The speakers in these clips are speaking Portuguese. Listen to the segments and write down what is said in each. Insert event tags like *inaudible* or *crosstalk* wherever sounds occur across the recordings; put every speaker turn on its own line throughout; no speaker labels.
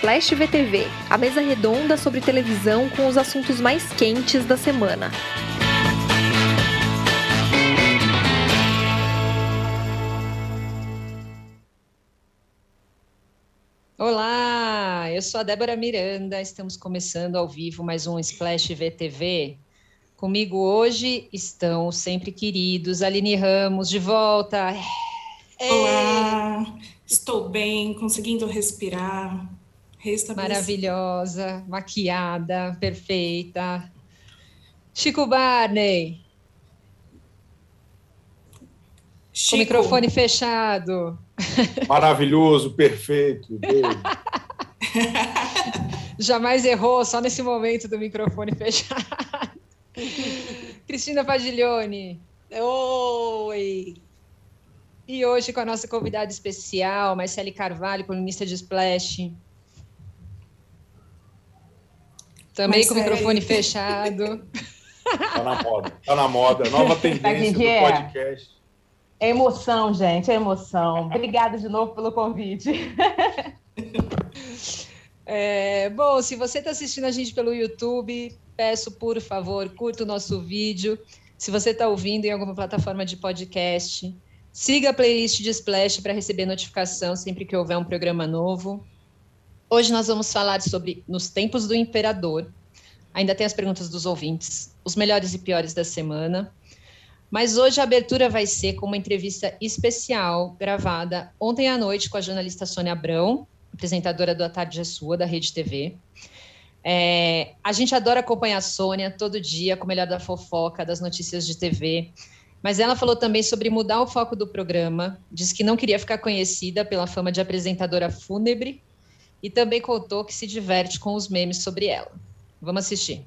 Splash VTV, a mesa redonda sobre televisão com os assuntos mais quentes da semana.
Olá, eu sou a Débora Miranda, estamos começando ao vivo mais um Splash VTV. Comigo hoje estão sempre queridos Aline Ramos de volta.
Olá, estou bem, conseguindo respirar.
Maravilhosa, maquiada, perfeita. Chico Barney. Chico. Com o microfone fechado.
Maravilhoso, perfeito. *laughs*
Jamais errou, só nesse momento do microfone fechado. Cristina Padiglione.
Oi!
E hoje com a nossa convidada especial, Marcele Carvalho, colunista de Splash. Também Marcele. com o microfone fechado. *laughs*
Tá na moda, tá na moda. Nova tendência do é? podcast.
É emoção, gente, é emoção. Obrigada de novo pelo convite. *laughs*
É, bom, se você está assistindo a gente pelo YouTube, peço, por favor, curta o nosso vídeo. Se você está ouvindo em alguma plataforma de podcast, Siga a playlist de Splash para receber notificação sempre que houver um programa novo. Hoje nós vamos falar sobre Nos Tempos do Imperador. Ainda tem as perguntas dos ouvintes, os melhores e piores da semana. Mas hoje a abertura vai ser com uma entrevista especial gravada ontem à noite com a jornalista Sônia Abrão, apresentadora do A Tarde é Sua, da Rede TV. É, a gente adora acompanhar a Sônia todo dia com o melhor da fofoca, das notícias de TV. Mas ela falou também sobre mudar o foco do programa, disse que não queria ficar conhecida pela fama de apresentadora fúnebre e também contou que se diverte com os memes sobre ela. Vamos assistir.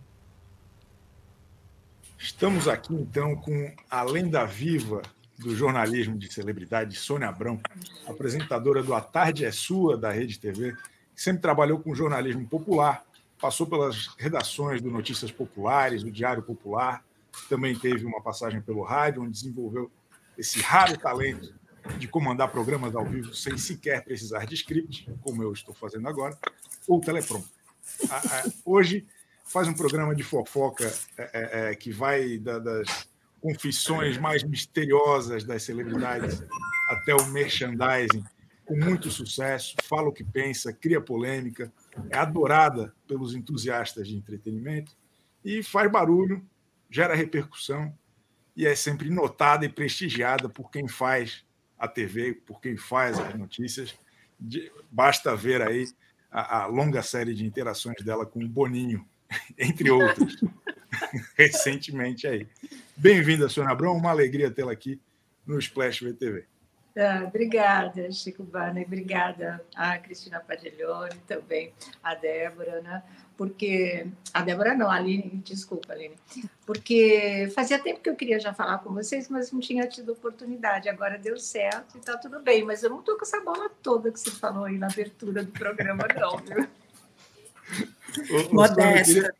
Estamos aqui então com a lenda viva do jornalismo de celebridade, Sônia Abrão, apresentadora do A Tarde é Sua, da Rede TV, que sempre trabalhou com jornalismo popular, passou pelas redações do Notícias Populares, do Diário Popular, também teve uma passagem pelo rádio, onde desenvolveu esse raro talento de comandar programas ao vivo sem sequer precisar de script, como eu estou fazendo agora, ou teleprompter. Hoje faz um programa de fofoca é, é, é, que vai das confissões mais misteriosas das celebridades até o merchandising, com muito sucesso, fala o que pensa, cria polêmica, é adorada pelos entusiastas de entretenimento e faz barulho gera repercussão e é sempre notada e prestigiada por quem faz a TV, por quem faz as notícias. Basta ver aí a, a longa série de interações dela com o Boninho, *laughs* entre outros, *laughs* recentemente aí. Bem-vinda, Sônia Abrão, uma alegria tê-la aqui no Splash VTV.
Ah, obrigada, Chico Barney, obrigada a Cristina Padiglione também, a Débora, né? porque a Débora não, a Aline, desculpa, Aline, porque fazia tempo que eu queria já falar com vocês, mas não tinha tido oportunidade. Agora deu certo e está tudo bem, mas eu não estou com essa bola toda que você falou aí na abertura do programa, não, viu?
modesta.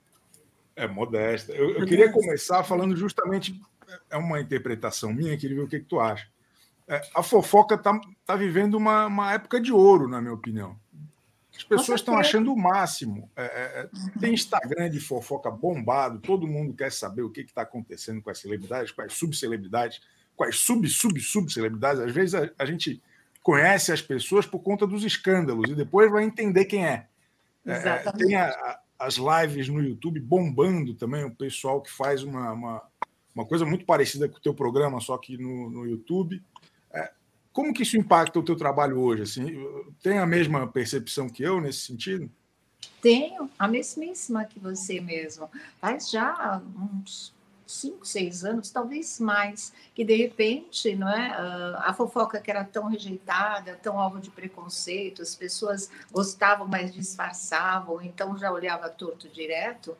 É modesta. Eu, eu queria começar falando justamente é uma interpretação minha, queria ver o que, que tu acha. É, a fofoca está tá vivendo uma, uma época de ouro, na minha opinião. As pessoas estão achando o máximo. É, é, é, tem Instagram de fofoca bombado, todo mundo quer saber o que está acontecendo com as celebridades, com as subcelebridades, com as sub-sub-sub-celebridades. Às vezes a, a, gente conhece as pessoas por conta dos escândalos e depois vai entender quem é. é, é tem a, a, as lives no YouTube bombando também, o pessoal que faz uma, uma, uma coisa muito parecida com o teu programa, só que no, no YouTube. Como que isso impacta o teu trabalho hoje? Assim, tem a mesma percepção que eu nesse sentido?
Tenho, a mesmíssima que você mesmo. Faz já uns cinco, seis anos, talvez mais, que de repente, não é, ah, a fofoca que era tão rejeitada, tão alvo de preconceito, as pessoas gostavam, mas disfarçavam, então já olhava torto direto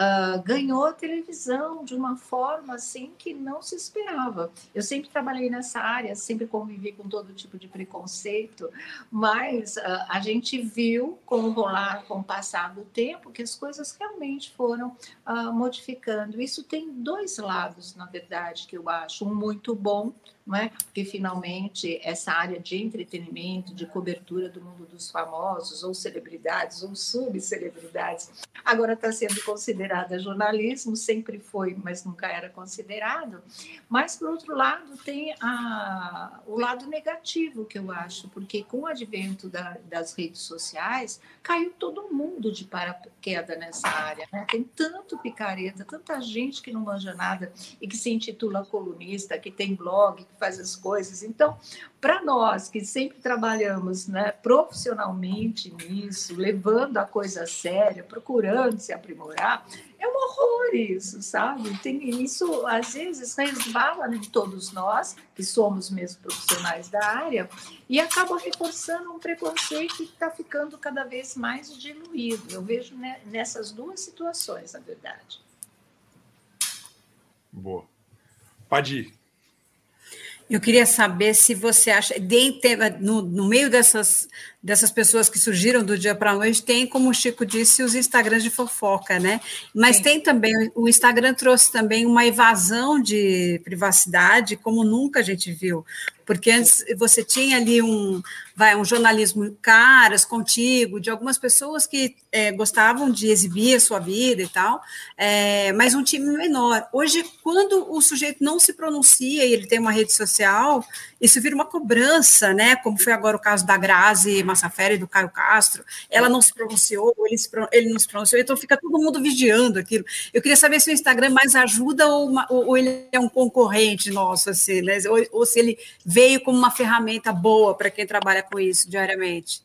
uh, ganhou televisão de uma forma assim que não se esperava. Eu sempre trabalhei nessa área, sempre convivi com todo tipo de preconceito, mas uh, a gente viu com o rolar, com o passar do tempo, que as coisas realmente foram uh, modificando. Isso tem dois lados, na verdade, que eu acho. Um muito bom, não é? Porque finalmente essa área de entretenimento, de cobertura do mundo dos famosos, ou celebridades, ou subcelebridades, agora está sendo considerada jornalismo, sempre foi, mas nunca era considerado. Mas, por outro lado, tem a, o lado negativo, que eu acho, porque com o advento da, das redes sociais, caiu todo mundo de paraquedas nessa área. Né? Tem tanto picareta, tanta gente que não manja nada e que se intitula colunista, que tem blog, que faz as coisas. Então, para nós que sempre trabalhamos né, profissionalmente nisso, levando a coisa a sério, procurando se aprimorar, é um horror isso, sabe? Tem isso, às vezes, resbala em todos nós, que somos mesmo profissionais da área, e acaba reforçando um preconceito que está ficando cada vez mais diluído. Eu vejo né, nessas duas situações, na verdade.
Boa. Pode ir.
Eu queria saber se você acha, no, no meio dessas, dessas pessoas que surgiram do dia para a noite, tem, como o Chico disse, os Instagrams de fofoca, né? Mas Sim. tem também, o Instagram trouxe também uma evasão de privacidade, como nunca a gente viu. Porque antes você tinha ali um, vai, um jornalismo caras contigo, de algumas pessoas que é, gostavam de exibir a sua vida e tal, é, mas um time menor. Hoje, quando o sujeito não se pronuncia e ele tem uma rede social, isso vira uma cobrança, né? Como foi agora o caso da Grazi Massafera e do Caio Castro. Ela não se pronunciou, ele, se, ele não se pronunciou, então fica todo mundo vigiando aquilo. Eu queria saber se o Instagram mais ajuda ou, uma, ou ele é um concorrente nosso, assim, né? ou, ou se ele veio como uma ferramenta boa para quem trabalha com isso diariamente.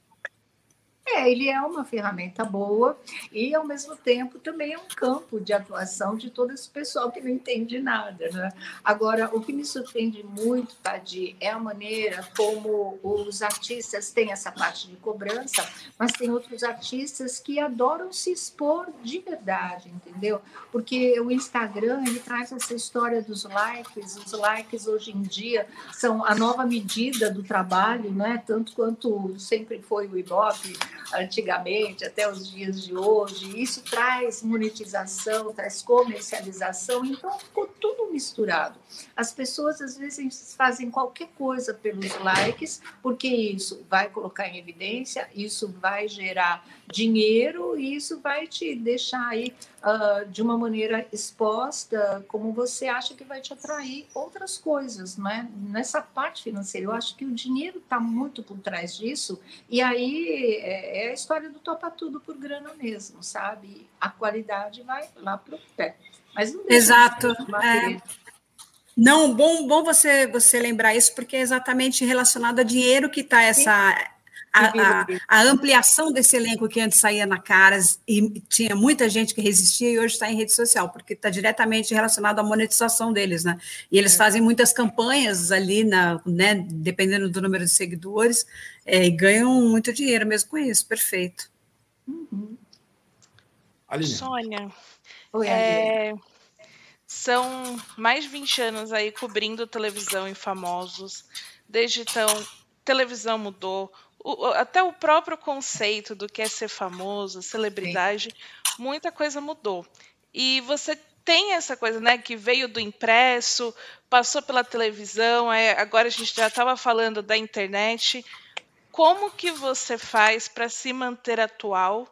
É, ele é uma ferramenta boa e, ao mesmo tempo, também é um campo de atuação de todo esse pessoal que não entende nada. Né? Agora, o que me surpreende muito, Padi, é a maneira como os artistas têm essa parte de cobrança, mas tem outros artistas que adoram se expor de verdade, entendeu? Porque o Instagram, ele traz essa história dos likes, os likes hoje em dia são a nova medida do trabalho, né? tanto quanto sempre foi o Ibope, antigamente, até os dias de hoje. Isso traz monetização, traz comercialização, então ficou tudo misturado. As pessoas às vezes fazem qualquer coisa pelos likes, porque isso vai colocar em evidência, isso vai gerar dinheiro e isso vai te deixar aí uh, de uma maneira exposta, como você acha que vai te atrair outras coisas, não é? Nessa parte financeira, eu acho que o dinheiro está muito por trás disso, e aí é, é a história do topa tudo por grana mesmo, sabe? A qualidade vai lá para o pé. Mas não
Exato. É. Não, bom, bom você, você lembrar isso, porque é exatamente relacionado a dinheiro que está essa a, a, a, ampliação desse elenco que antes saía na Caras e tinha muita gente que resistia e hoje está em rede social, porque está diretamente relacionado à monetização deles, né? E eles é. fazem muitas campanhas ali, na, né, dependendo do número de seguidores, é, e ganham muito dinheiro mesmo com isso, perfeito.
Uhum. Sônia, Oi, é, são mais de 20 anos aí cobrindo televisão e famosos. Desde então, televisão mudou, o, até o próprio conceito do que é ser famoso, celebridade, Sim. muita coisa mudou. E você tem essa coisa, né, que veio do impresso, passou pela televisão, é, agora a gente já estava falando da internet. Como que você faz para se manter atual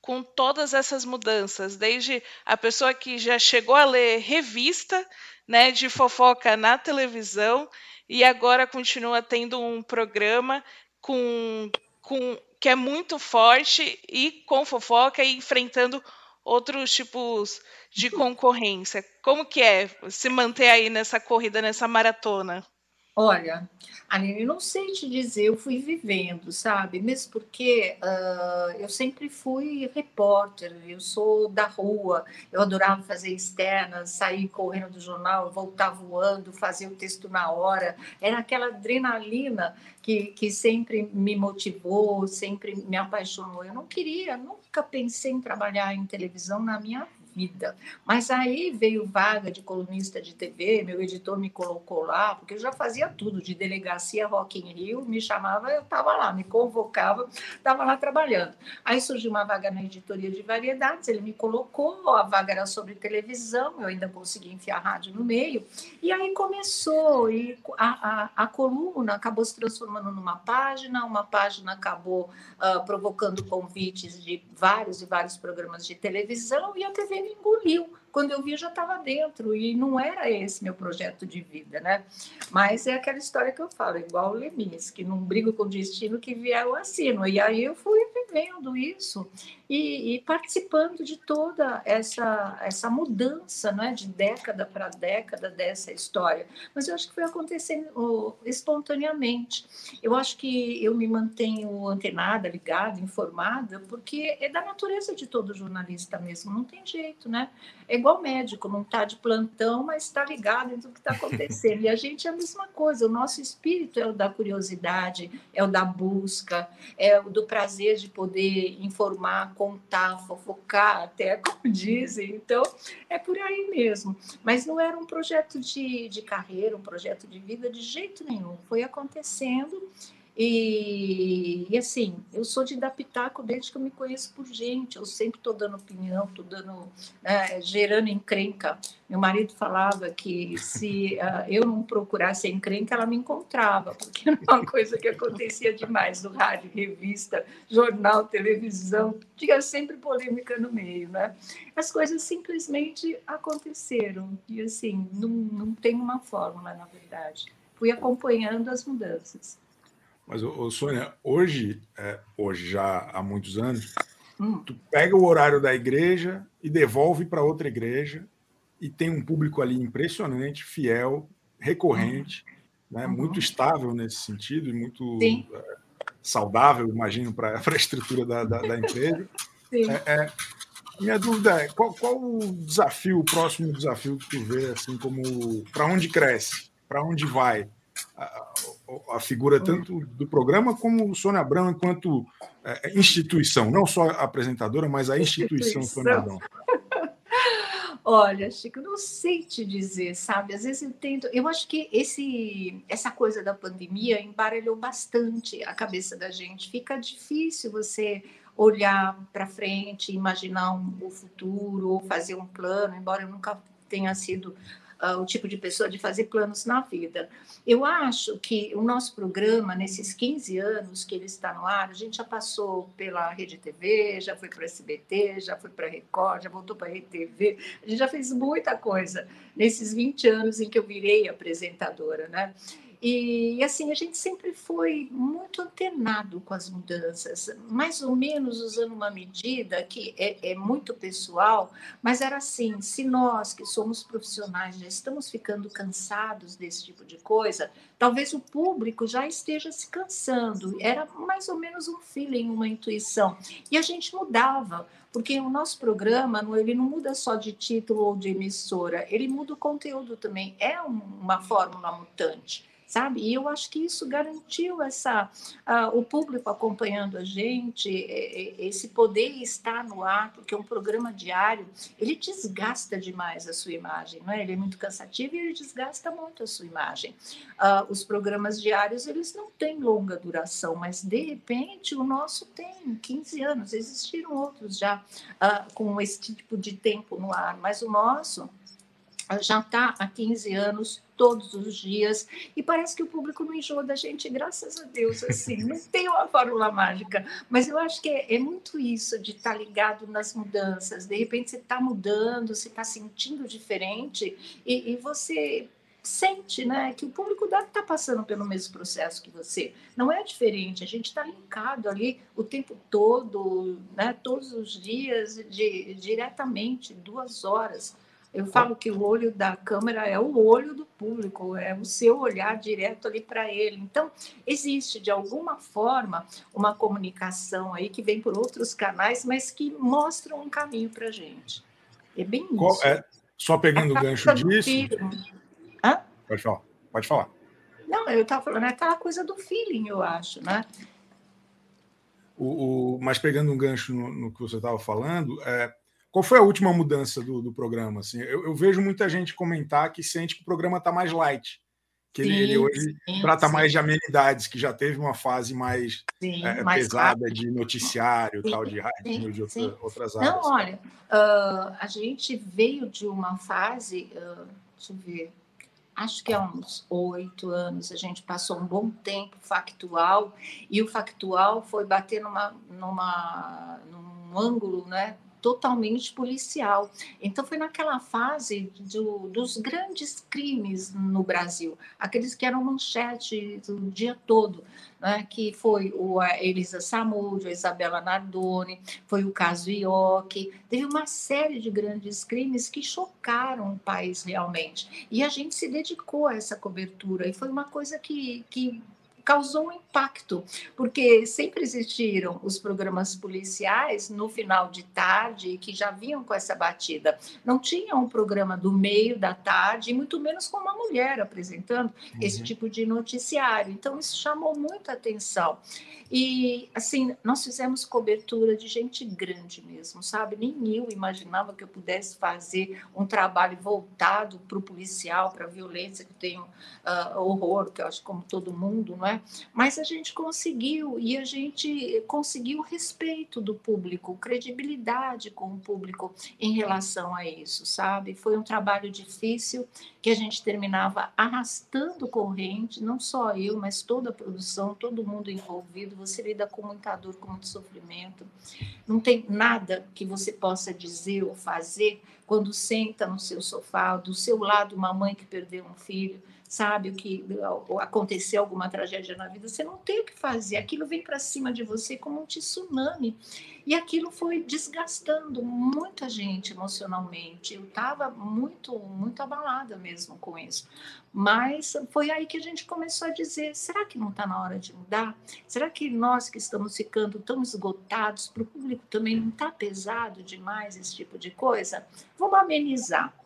com todas essas mudanças? Desde a pessoa que já chegou a ler revista, né, de fofoca na televisão e agora continua tendo um programa com, com que é muito forte e com fofoca e enfrentando outros tipos de concorrência. Como que é se manter aí nessa corrida, nessa maratona?
Olha, Aline, não sei te dizer, eu fui vivendo, sabe? Mesmo porque uh, eu sempre fui repórter, eu sou da rua, eu adorava fazer externas, sair correndo do jornal, voltar voando, fazer o texto na hora. Era aquela adrenalina que, que sempre me motivou, sempre me apaixonou. Eu não queria, nunca pensei em trabalhar em televisão na minha vida. Mas aí veio vaga de colunista de TV, meu editor me colocou lá, porque eu já fazia tudo, de delegacia Rock in Rio, me chamava, eu estava lá, me convocava, estava lá trabalhando. Aí surgiu uma vaga na editoria de variedades, ele me colocou, a vaga era sobre televisão, eu ainda consegui enfiar rádio no meio, e aí começou, e a, a, a coluna acabou se transformando numa página, uma página acabou uh, provocando convites de vários e vários programas de televisão, e a TV me engoliu quando eu vi, já estava dentro, e não era esse meu projeto de vida, né? Mas é aquela história que eu falo, igual o Lemis, que não brigo com o destino que vier o assino. E aí eu fui vivendo isso e, e participando de toda essa, essa mudança, né? De década para década dessa história. Mas eu acho que foi acontecendo espontaneamente. Eu acho que eu me mantenho antenada, ligada, informada, porque é da natureza de todo jornalista mesmo, não tem jeito, né? É igual médico, não está de plantão, mas está ligado em tudo que está *laughs* acontecendo. E a gente é a mesma coisa, o nosso espírito é o da curiosidade, é o da busca, é o do prazer de poder informar, contar, fofocar, até *laughs* como dizem. Então, é por aí mesmo. Mas não era um projeto de, de carreira, um projeto de vida de jeito nenhum. Foi acontecendo e, e, assim, eu sou de dar pitaco desde que eu me conheço por gente. Eu sempre estou dando opinião, estou dando, é, gerando encrenca. Meu marido falava que se uh, *laughs* eu não procurasse encrenca, ela me encontrava, porque era uma coisa que acontecia demais no rádio, revista, jornal, televisão. Tinha sempre polêmica no meio, né? As coisas simplesmente aconteceram. E assim, não, não tem uma fórmula, na verdade. Fui acompanhando as mudanças.
Mas, ô, Sônia, hoje, é, hoje já há muitos anos, hum. tu pega o horário da igreja e devolve para outra igreja e tem um público ali impressionante, fiel, recorrente, hum. né, uhum. muito estável nesse sentido e muito é, saudável, imagino, para *laughs* a estrutura da, da, da empresa. É, é, minha dúvida é qual, qual o desafio, o próximo desafio que tu vê, assim, como para onde cresce, para onde vai? a, figura tanto do programa como o Sônia Abrão enquanto é, instituição, não só a apresentadora, mas a instituição, instituição. Sônia Abrão. *laughs*
Olha, Chico, não sei te dizer, sabe? Às vezes eu tento. Eu acho que esse, essa coisa da pandemia embaralhou bastante a cabeça da gente. Fica difícil você olhar para frente, imaginar um, o futuro, ou fazer um plano, embora eu nunca tenha sido o tipo de pessoa de fazer planos na vida. Eu acho que o nosso programa, nesses 15 anos que ele está no ar, a gente já passou pela Rede TV, já foi para o SBT, já foi para a Record, já voltou para a Rede TV, a gente já fez muita coisa nesses 20 anos em que eu virei apresentadora, né? E, assim, a gente sempre foi muito antenado com as mudanças, mais ou menos usando uma medida que é, é, muito pessoal, mas era assim: se nós que somos profissionais já estamos ficando cansados desse tipo de coisa, talvez o público já esteja se cansando. Era mais ou menos um feeling, uma intuição. E a gente mudava porque o nosso programa ele não muda só de título ou de emissora, ele muda o conteúdo também. É uma fórmula mutante sabe? E eu acho que isso garantiu essa uh, o público acompanhando a gente, esse poder estar no ar, porque um programa diário ele desgasta demais a sua imagem, não é? Ele é muito cansativo e ele desgasta muito a sua imagem. Uh, os programas diários eles não têm longa duração, mas de repente o nosso tem 15 anos, existiram outros já uh, com esse tipo de tempo no ar, mas o nosso já está há 15 anos, todos os dias, e parece que o público não enjoa da gente, graças a Deus, assim, não *laughs* tem uma fórmula mágica, mas eu acho que é, é muito isso, de estar tá ligado nas mudanças, de repente você está mudando, você está sentindo diferente, e, e você sente né, que o público está passando pelo mesmo processo que você. Não é diferente, a gente está linkado ali o tempo todo, né, todos os dias, de, diretamente, duas horas. Eu falo que o olho da câmera é o olho do público, é o seu olhar direto ali para ele. Então, existe de alguma forma uma comunicação aí que vem por outros canais, mas que mostram um caminho para a gente. É bem Qual, isso. É,
só pegando o *laughs* gancho disso. Pode falar, pode falar.
Não, eu estava falando, é aquela coisa do feeling, eu acho, né?
O, o, mas pegando um gancho no, no que você estava falando, é, Qual foi a última mudança do, do programa? Assim, eu, eu, vejo muita gente comentar que sente que o programa está mais light, que sim, ele, ele, hoje sim, trata sim. mais de amenidades, que já teve uma fase mais, é, mais pesada rápido. de noticiário, tal, de rádio, de outra, outras áreas.
Não, olha, uh, a gente veio de uma fase, uh, deixa eu ver, acho que há uns oito anos, a gente passou um bom tempo factual, e o factual foi bater numa, numa, num ângulo, né? Totalmente policial. Então, foi naquela fase do, dos grandes crimes no Brasil, aqueles que eram manchete o dia todo, né? que foi o, a Elisa Samúdio, a Isabela Nardoni, foi o caso Ioki, teve uma série de grandes crimes que chocaram o país realmente. E a gente se dedicou a essa cobertura, e foi uma coisa que, que causou um impacto, porque sempre existiram os programas policiais no final de tarde que já vinham com essa batida. Não tinha um programa do meio da tarde, muito menos com uma mulher apresentando uhum. esse tipo de noticiário. Então, isso chamou muita atenção. E, assim, nós fizemos cobertura de gente grande mesmo, sabe? Nem eu imaginava que eu pudesse fazer um trabalho voltado para o policial, para a violência, que tenho uh, horror, que eu acho como todo mundo, não é? Mas a gente conseguiu, e a gente conseguiu respeito do público, credibilidade com o público em relação a isso, sabe? Foi um trabalho difícil, que a gente terminava arrastando corrente, não só eu, mas toda a produção, todo mundo envolvido você lida com muita dor, com muito sofrimento. Não tem nada que você possa dizer ou fazer quando senta no seu sofá, do seu lado uma mãe que perdeu um filho, sabe o que aconteceu alguma tragédia na vida, você não tem o que fazer. Aquilo vem para cima de você como um tsunami. E aquilo foi desgastando muita gente emocionalmente. Eu estava muito, muito abalada mesmo com isso. Mas foi aí que a gente começou a dizer: será que não está na hora de mudar? Será que nós que estamos ficando tão esgotados, para o público também não está pesado demais esse tipo de coisa? Vamos amenizar.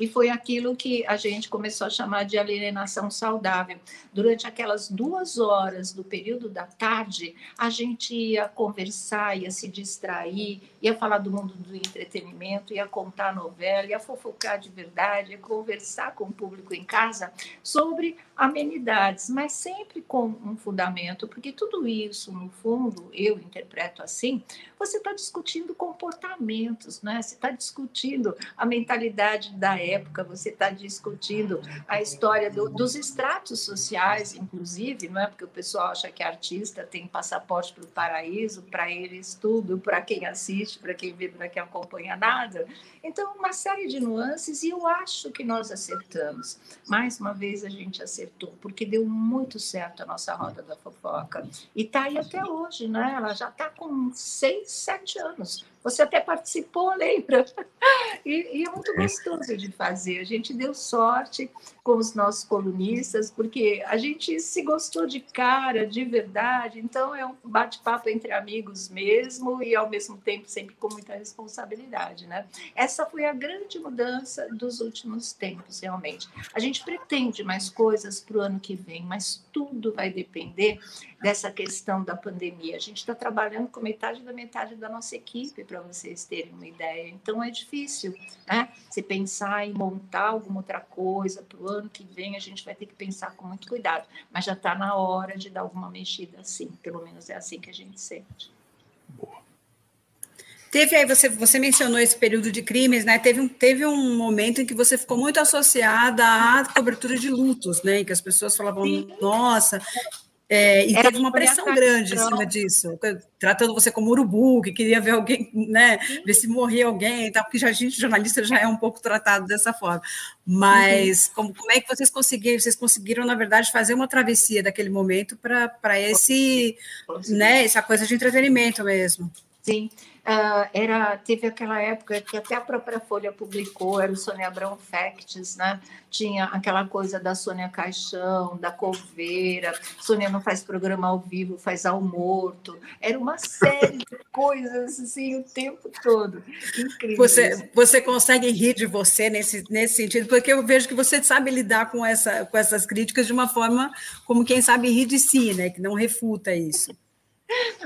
E foi aquilo que a gente começou a chamar de alienação saudável. Durante aquelas duas horas do período da tarde, a gente ia conversar, ia se distrair, ia falar do mundo do entretenimento, ia contar novela, ia fofocar de verdade, ia conversar com o público em casa sobre amenidades, mas sempre com um fundamento, porque tudo isso, no fundo, eu interpreto assim, você está discutindo comportamentos, né? você está discutindo a mentalidade da época, você está discutindo a história do, dos estratos sociais, inclusive, não é? porque o pessoal acha que artista tem passaporte para o paraíso, para eles tudo, para quem assiste, para quem vê, para quem acompanha nada. Então, uma série de nuances, e eu acho que nós acertamos. Mais uma vez, a gente acertou, porque deu muito certo a nossa roda da fofoca. E está aí até hoje, né? Ela já está com seis sete anos. Você até participou, lembra? *laughs* E, e, é muito gostoso de fazer. A gente deu sorte com os nossos colunistas, porque a gente se gostou de cara, de verdade. Então, é um bate-papo entre amigos mesmo e, ao mesmo tempo, sempre com muita responsabilidade. Né? Essa foi a grande mudança dos últimos tempos, realmente. A gente pretende mais coisas para o ano que vem, mas tudo vai depender dessa questão da pandemia. A gente está trabalhando com metade da metade da nossa equipe para vocês terem uma ideia. Então é difícil, né? Se pensar em montar alguma outra coisa para o ano que vem, a gente vai ter que pensar com muito cuidado. Mas já está na hora de dar alguma mexida assim, pelo menos é assim que a gente sente.
Boa. Teve aí, você, você mencionou esse período de crimes, né? Teve um, teve um momento em que você ficou muito associada à cobertura de lutos, né? Em que as pessoas falavam, Sim. nossa, é, e Era teve uma pressão grande em cima disso, tratando você como urubu, que queria ver alguém, né, ver se morria alguém, tá, porque já, a gente, jornalista, já é um pouco tratado dessa forma. Mas uhum. como, como é que vocês conseguiram? Vocês conseguiram, na verdade, fazer uma travessia daquele momento para esse, né, essa coisa de entretenimento mesmo.
Sim, Uh, era, teve aquela época que até a própria Folha publicou, era o Sônia Abrão Facts, né? Tinha aquela coisa da Sônia Caixão, da Coveira, Sônia não faz programa ao vivo, faz ao morto. Era uma série de coisas assim o tempo todo. Incrível.
Você, você consegue rir de você nesse, nesse sentido, porque eu vejo que você sabe lidar com, essa, com essas críticas de uma forma como quem sabe rir de si, né? Que não refuta isso.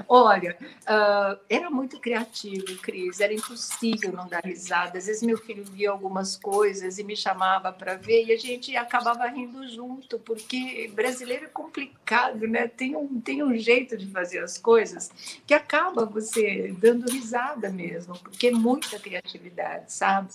Olha, uh, era muito criativo, Cris, era impossível não dar risada. Às vezes meu filho via algumas coisas e me chamava para ver e a gente acabava rindo junto, porque brasileiro é complicado, né? Tem um, tem um jeito de fazer as coisas que acaba você dando risada mesmo, porque é muita criatividade, sabe?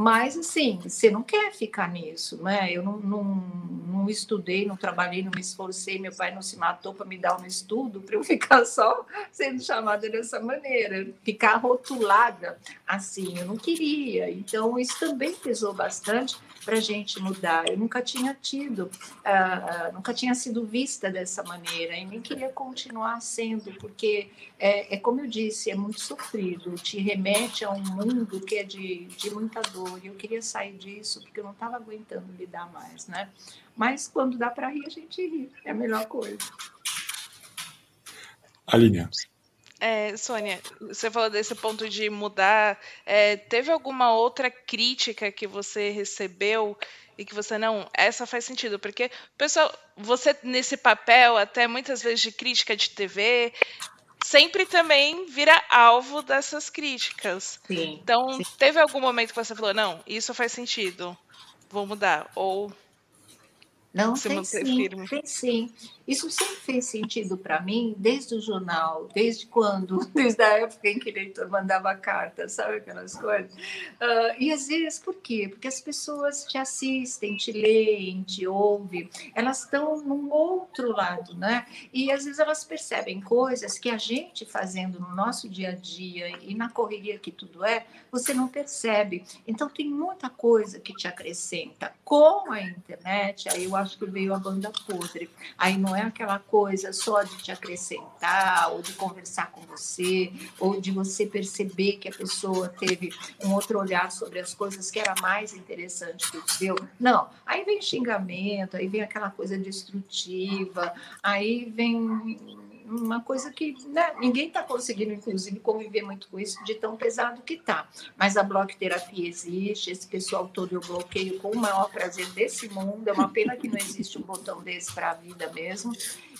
Mas, assim, você não quer ficar nisso, né? Eu não, não, não estudei, não trabalhei, não me esforcei, meu pai não se matou para me dar um estudo, para eu *laughs* ficar só sendo chamada dessa maneira, ficar rotulada assim, eu não queria. Então, isso também pesou bastante para a gente mudar. Eu nunca tinha tido, uh, nunca tinha sido vista dessa maneira e nem queria continuar sendo, porque é, é, como eu disse, é muito sofrido, te remete a um mundo que é de, de muita dor. E eu queria sair disso porque eu não estava aguentando lidar mais, né? Mas quando dá para rir, a gente ri, é a melhor coisa.
Aline.
É, Sônia, você falou desse ponto de mudar. É, teve alguma outra crítica que você recebeu e que você não, essa faz sentido, porque pessoal, você nesse papel até muitas vezes de crítica de TV, sempre também vira alvo dessas críticas.
Sim,
então,
sim.
teve algum momento que você falou, não, isso faz sentido, vou mudar, ou
não,
se
tem sim,
firme?
tem sim. Isso sempre fez sentido para mim, desde o jornal, desde quando, *laughs* desde a época em que o leitor mandava carta, sabe aquelas coisas? Ah, e às vezes, por quê? Porque as pessoas te assistem, te leem, te ouvem, elas estão num outro lado, né? E às vezes elas percebem coisas que a gente fazendo no nosso dia a dia e na correria que tudo é, você não percebe. Então tem muita coisa que te acrescenta. Com a internet, aí eu acho que veio a banda podre. Aí não é aquela coisa só de te acrescentar, ou de conversar com você, ou de você perceber que a pessoa teve um outro olhar sobre as coisas que era mais interessante que o seu. Não, aí vem xingamento, aí vem aquela coisa destrutiva, aí vem uma coisa que né, ninguém está conseguindo, inclusive, conviver muito com isso de tão pesado que está. Mas a blocoterapia existe, esse pessoal todo eu bloqueio com o maior prazer desse mundo. É uma pena que não existe um botão desse para a vida mesmo.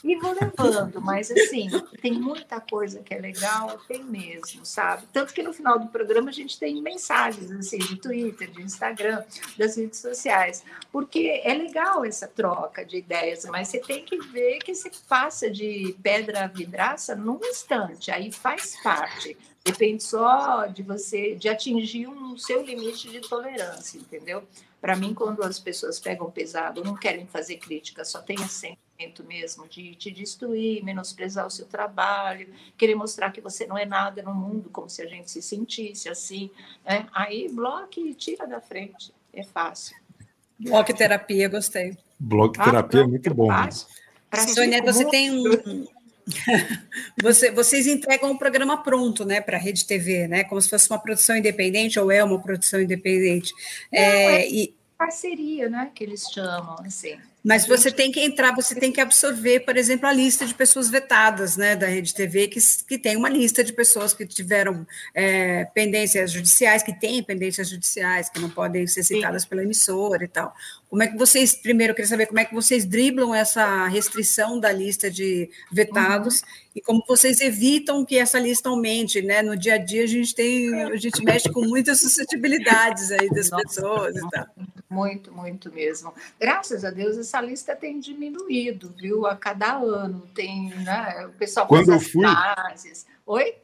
E vou *laughs* levando, mas assim, tem muita coisa que é legal, tem mesmo, sabe? Tanto que no final do programa a gente tem mensagens assim, de Twitter, de Instagram, das redes sociais, porque é legal essa troca de ideias, mas você tem que ver que se passa de pedra a vidraça num instante, aí faz parte. Depende só de você, de atingir um seu limite de tolerância, entendeu? Para mim, quando as pessoas pegam pesado, não querem fazer crítica, só tem esse sentimento mesmo de te destruir, menosprezar o seu trabalho, querer mostrar que você não é nada no mundo, como se a gente se sentisse assim. Né? Aí bloque e tira da frente. É fácil.
Bloco terapia, gostei.
Bloco terapia é muito bom. né?
Sônia, você tem um. *laughs* Você, vocês entregam o programa pronto, né, para a Rede TV, né, como se fosse uma produção independente ou é uma produção independente.
Não,
é,
é
e,
parceria, né, que eles chamam, assim.
Mas você tem que entrar, você tem que absorver, por exemplo, a lista de pessoas vetadas, né, da Rede TV, que, que tem uma lista de pessoas que tiveram é, pendências judiciais, que têm pendências judiciais, que não podem ser citadas pela emissora e tal. Como é que vocês, primeiro, eu queria saber como é que vocês driblam essa restrição da lista de vetados e como vocês evitam que essa lista aumente, né? No dia a dia a gente tem, a gente mexe com muitas suscetibilidades aí das
Nossa,
pessoas e tal.
Muito, muito mesmo. Graças a Deus essa lista tem diminuído, viu? A cada ano tem, né? O pessoal
Quando
faz
eu fui-
fases. Oi?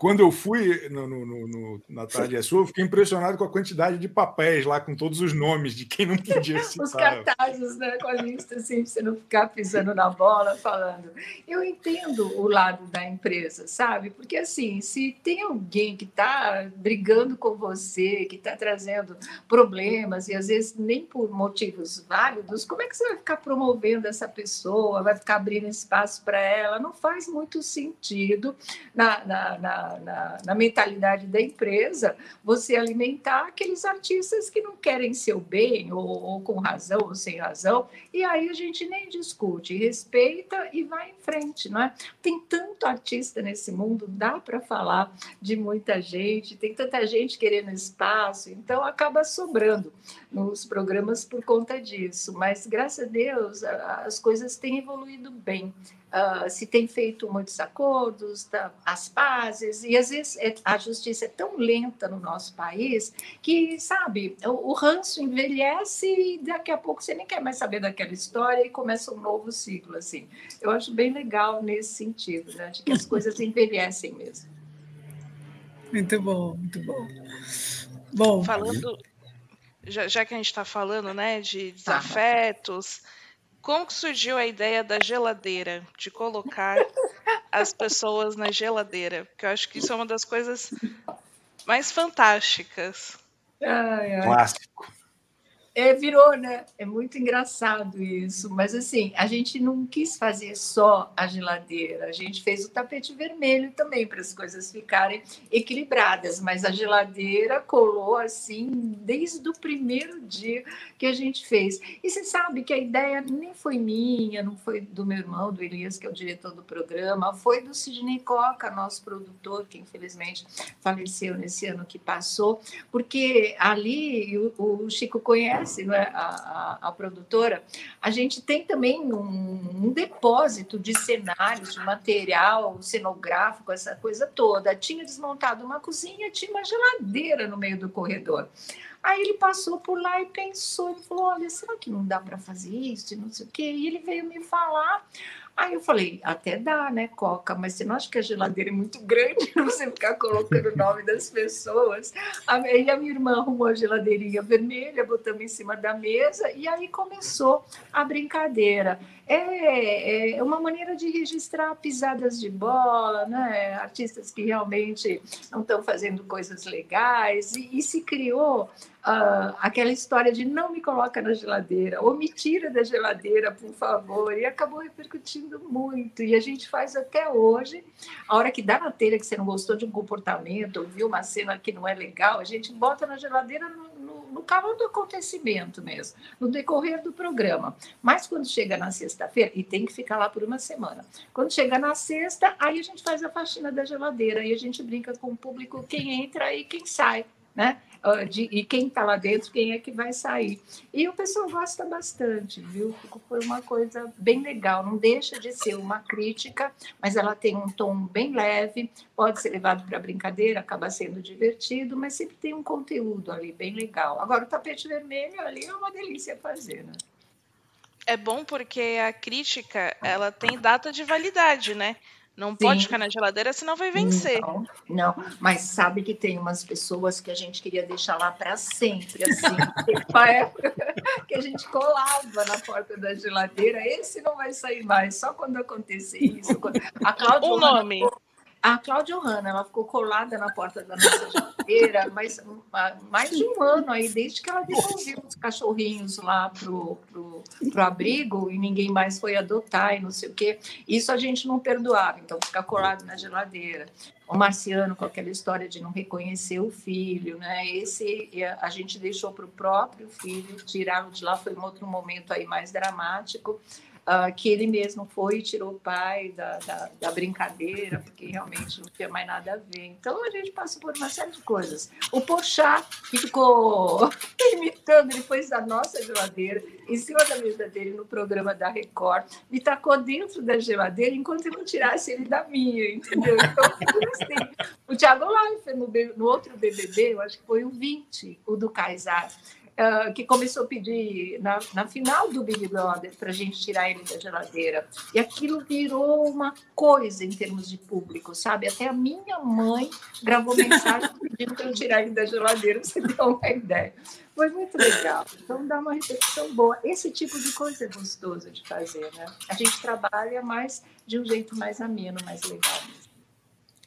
Quando eu fui no, no- no- na Tarde é Sua, eu fiquei impressionado com a quantidade de papéis lá, com todos os nomes de quem não podia *laughs*
Os
citar.
cartazes, né? Com a lista, assim, você não ficar pisando na bola, falando. Eu entendo o lado da empresa, sabe? Porque, assim, se tem alguém que está brigando com você, que está trazendo problemas, e às vezes nem por motivos válidos, como é que você vai ficar promovendo essa pessoa, vai ficar abrindo espaço para ela? Não faz muito sentido na, na, na, na, na mentalidade da empresa você alimentar aqueles artistas que não querem seu bem, ou, ou com razão ou sem razão, e aí a gente nem discute, respeita e vai em frente, não é? Tem tanto artista nesse mundo, dá para falar de muita gente, tem tanta gente querendo espaço, então acaba sobrando nos programas por conta disso, mas graças a Deus as coisas têm evoluído bem. Uh, se tem feito muitos acordos, tá, as pazes, e às vezes é, a justiça é tão lenta no nosso país que, sabe, o, o ranço envelhece e daqui a pouco você nem quer mais saber daquela história e começa um novo ciclo, assim. Eu acho bem legal nesse sentido, né, de que as coisas *laughs* envelhecem mesmo.
Muito bom, muito bom. Bom,
falando, já, já que a gente está falando, né, de tá. desafetos, como que surgiu a ideia da geladeira, de colocar as pessoas na geladeira? Porque eu acho que isso é uma das coisas mais fantásticas.
Ai, ai.
Clássico.
É, virou, né? É muito engraçado isso. Mas, assim, a gente não quis fazer só a geladeira, a gente fez o tapete vermelho também, para as coisas ficarem equilibradas. Mas a geladeira colou, assim, desde o primeiro dia que a gente fez. E você sabe que a ideia nem foi minha, não foi do meu irmão, do Elias, que é o diretor do programa, foi do Sidney Coca, nosso produtor, que infelizmente faleceu nesse ano que passou, porque ali o, o Chico conhece né, a, a, a, produtora, a gente tem também um, um, depósito de cenários, de material cenográfico, essa coisa toda. Tinha desmontado uma cozinha, tinha uma geladeira no meio do corredor. Aí ele passou por lá e pensou, ele falou, olha, será que não dá para fazer isso? E não sei o quê. E ele veio me falar. Aí eu falei, até dá, né, Coca, mas você não acha que a geladeira é muito grande para você ficar colocando o nome das pessoas? Aí a minha irmã arrumou a geladeirinha vermelha, botamos em cima da mesa e aí começou a brincadeira. É, é uma maneira de registrar pisadas de bola, né? artistas que realmente não estão fazendo coisas legais, e, e se criou uh, aquela história de não me coloca na geladeira, ou me tira da geladeira, por favor, e acabou repercutindo muito. E a gente faz até hoje. A hora que dá na telha que você não gostou de um comportamento, ou viu uma cena que não é legal, a gente bota na geladeira no, calor do acontecimento mesmo, no decorrer do programa. Mas quando chega na sexta-feira, e tem que ficar lá por uma semana, quando chega na sexta, aí a gente faz a faxina da geladeira, e a gente brinca com o público quem entra e quem sai, né? Ah, de, e quem está lá dentro, quem é que vai sair. E o pessoal gosta bastante, viu? Foi uma coisa bem legal, não deixa de ser uma crítica, mas ela tem um tom bem leve, pode ser levado para brincadeira, acaba sendo divertido, mas sempre tem um conteúdo ali bem legal. Agora, o tapete vermelho ali é uma delícia fazer, né?
É bom porque a crítica ela tem data de validade, né? Não Sim. pode ficar na geladeira, senão vai vencer.
Não, não, mas sabe que tem umas pessoas que a gente queria deixar lá para sempre, assim. *laughs* *laughs* que a gente colava na porta da geladeira, esse não vai sair mais, só quando acontecer isso.
A Cláudia
o nome. A Cláudia Hanna, ela ficou colada na porta da nossa geladeira, mas mais de um ano aí, desde que ela devolveu os cachorrinhos lá pro, pro, pro abrigo e ninguém mais foi adotar e não sei o quê. Isso a gente não perdoava, então ficar colado na geladeira. O Marciano com aquela história de não reconhecer o filho, né? Esse a gente deixou para o próprio filho, tiraram de lá, foi um outro momento aí mais dramático uh, que ele mesmo foi e tirou o pai da, da, da, brincadeira, porque realmente não tinha mais nada a ver. Então a gente passou por uma série de coisas. O Porchat, que ficou *laughs* imitando, ele pôs a nossa geladeira em cima da mesa dele no programa da Record, me tacou dentro da geladeira enquanto eu não tirasse ele da minha, entendeu? Então, assim, o Thiago Leifert, no, no outro BBB, eu acho que foi o 20, o do Kaysar, uh, que começou a pedir na, na final do Big Brother para a gente tirar ele da geladeira. E aquilo virou uma coisa em termos de público, sabe? Até a minha mãe gravou mensagem *laughs* pedindo para eu tirar ele da geladeira, você deu uma ideia. Foi muito legal. Então dá uma repercussão boa. Esse tipo de coisa é gostoso de fazer, né? A gente trabalha mais de um jeito mais ameno, mais legal mesmo.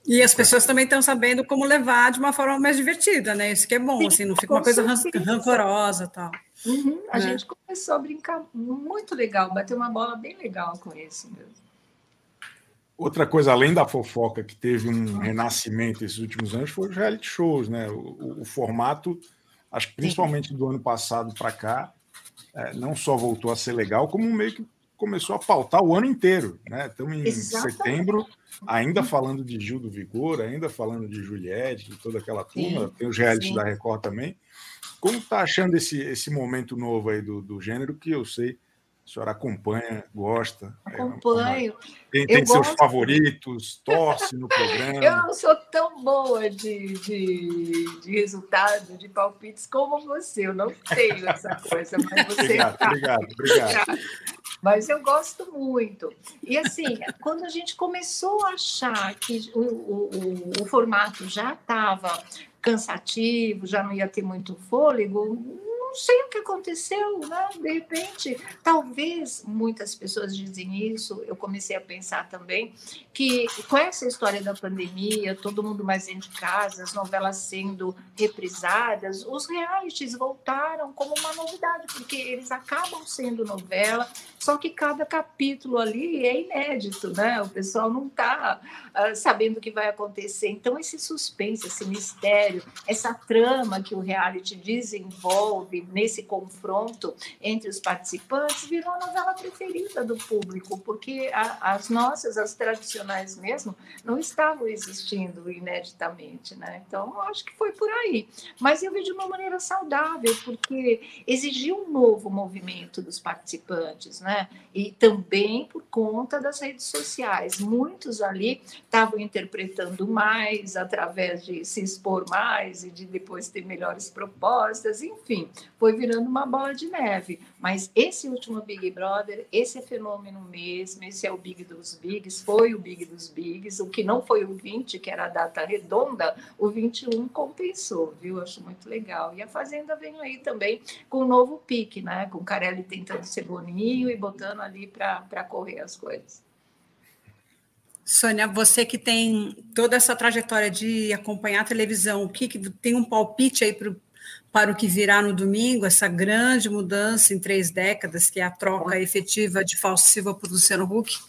E as pessoas também estão sabendo como levar de uma forma mais divertida, né? Isso que é bom, sim, assim, não fica uma coisa rancorosa tal.
Uhum, a né? gente começou a brincar muito legal, bater uma bola bem legal com isso mesmo.
Outra coisa, além da fofoca, que teve um renascimento esses últimos anos, foi os reality shows, né? O, o formato, acho que principalmente do ano passado para cá, é, não só voltou a ser legal, como meio que começou a pautar o ano inteiro, né? Estamos em Exatamente. setembro, ainda falando de Gil do Vigor, ainda falando de Juliette, de toda aquela turma, sim, tem os realities sim. da Record também. Como está achando esse, esse momento novo aí do, do gênero, que eu sei A senhora acompanha, gosta.
É Acompanho.
É tem, tem seus gosto... favoritos, torce no *laughs* programa.
Eu não sou tão boa de, de, de resultado, de palpites como você. Eu não tenho essa coisa, mas *laughs* você.
obrigado, tá. obrigado, obrigado. *laughs*
Mas eu gosto muito. E assim, quando a gente começou a achar que o, o, o, o formato já estava cansativo, já não ia ter muito fôlego, não sei o que aconteceu, né? De repente, talvez muitas pessoas dizem isso. Eu comecei a pensar também que com essa história da pandemia, todo mundo mais dentro de casa, as novelas sendo reprisadas, os realities voltaram como uma novidade, porque eles acabam sendo novela, só que cada capítulo ali é inédito, né? O pessoal não está uh, sabendo o que vai acontecer. Então, esse suspense, esse mistério, essa trama que o reality desenvolve nesse confronto entre os participantes, virou a novela preferida do público, porque a, as nossas, as tradicionais mesmo, não estavam existindo ineditamente, né? Então, acho que foi por aí. Mas eu vi de uma maneira saudável, porque exigiu um novo movimento dos participantes, né? E também por conta das redes sociais. Muitos ali estavam interpretando mais através de se expor mais e de depois ter melhores propostas, enfim, foi virando uma bola de neve. Mas esse último Big Brother, esse é fenômeno mesmo, esse é o Big dos Bigs, foi o Big dos Bigs, o que não foi o 20, que era a data redonda, o 21 compensou, viu? Acho muito legal. E a Fazenda vem aí também com um novo pique, né? Com o Carelli tentando ser boninho e botando ali para correr as coisas.
Sônia, você que tem toda essa trajetória de acompanhar a televisão, o que, que tem um palpite aí pro, para o que virá no domingo, essa grande mudança em três décadas, que é a troca efetiva de Fausto Silva por Luciano Huck?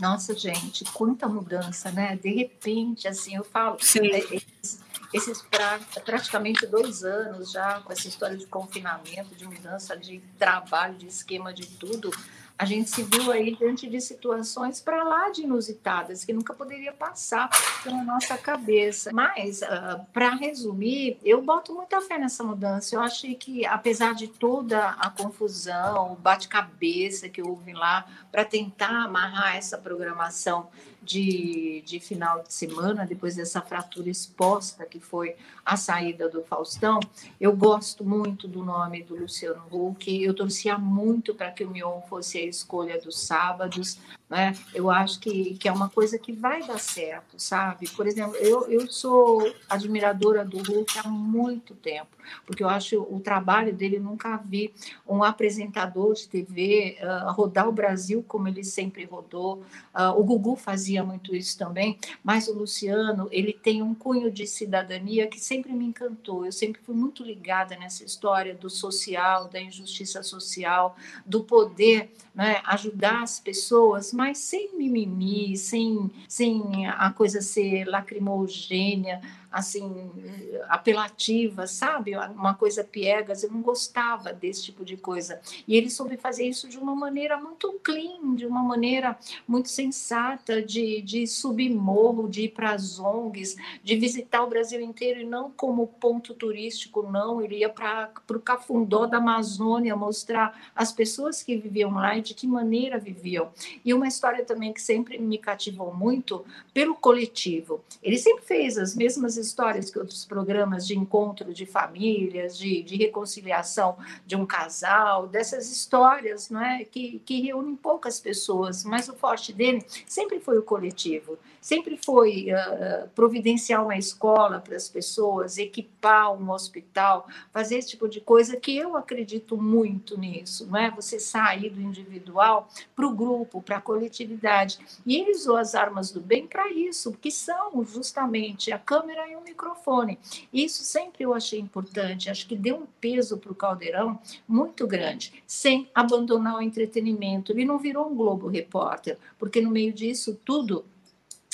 Nossa, gente, quanta mudança, né? De repente, assim, eu falo,
Sim. É,
esses, esses pra, praticamente dois anos já com essa história de confinamento, de mudança de trabalho, de esquema, de tudo, a gente se viu aí diante de situações para lá de inusitadas, que nunca poderia passar pela nossa cabeça. Mas, uh, ah, para resumir, eu boto muita fé nessa mudança. Eu achei que, apesar de toda a confusão, o bate-cabeça que houve lá, para tentar amarrar essa programação de, de final de semana, depois dessa fratura exposta que foi a saída do Faustão, eu gosto muito do nome do Luciano Huck, eu torcia muito para que o Mion fosse a escolha dos sábados, né? Eu acho que, que é uma coisa que vai dar certo, sabe? Por exemplo, eu, eu sou admiradora do Hulk há muito tempo, porque eu acho o trabalho dele, nunca vi um apresentador de TV uh, ah, rodar o Brasil como ele sempre rodou. Uh, o Gugu fazia muito isso também, mas o Luciano, ele tem um cunho de cidadania que sempre me encantou. Eu sempre fui muito ligada nessa história do social, da injustiça social, do poder né, ajudar as pessoas, mas sem mimimi, sem, sem a coisa ser lacrimogênia, assim, apelativa, sabe? Uma coisa piegas, eu não gostava desse tipo de coisa. E ele soube fazer isso de uma maneira muito clean, de uma maneira muito sensata, de, de subir morro, de ir para as ONGs, de visitar o Brasil inteiro e não como ponto turístico, não. Ele ia para o Cafundó da Amazônia mostrar as pessoas que viviam lá e de que maneira viviam. E uma história também que sempre me cativou muito pelo coletivo. Ele sempre fez as mesmas histórias que outros programas de encontro de famílias, de, de reconciliação de um casal, dessas histórias não é? que, que reúnem poucas pessoas, mas o forte dele sempre foi o coletivo, sempre foi uh, providenciar uma escola para as pessoas, equipar um hospital, fazer esse tipo de coisa que eu acredito muito nisso, não é? Você sair do individual para o grupo, para a coletividade. E ele usou as armas do bem para isso, que são justamente a câmera e o microfone. Isso sempre eu achei importante, acho que deu um peso para o Caldeirão muito grande, sem abandonar o entretenimento. Ele não virou um Globo Repórter, porque no meio disso tudo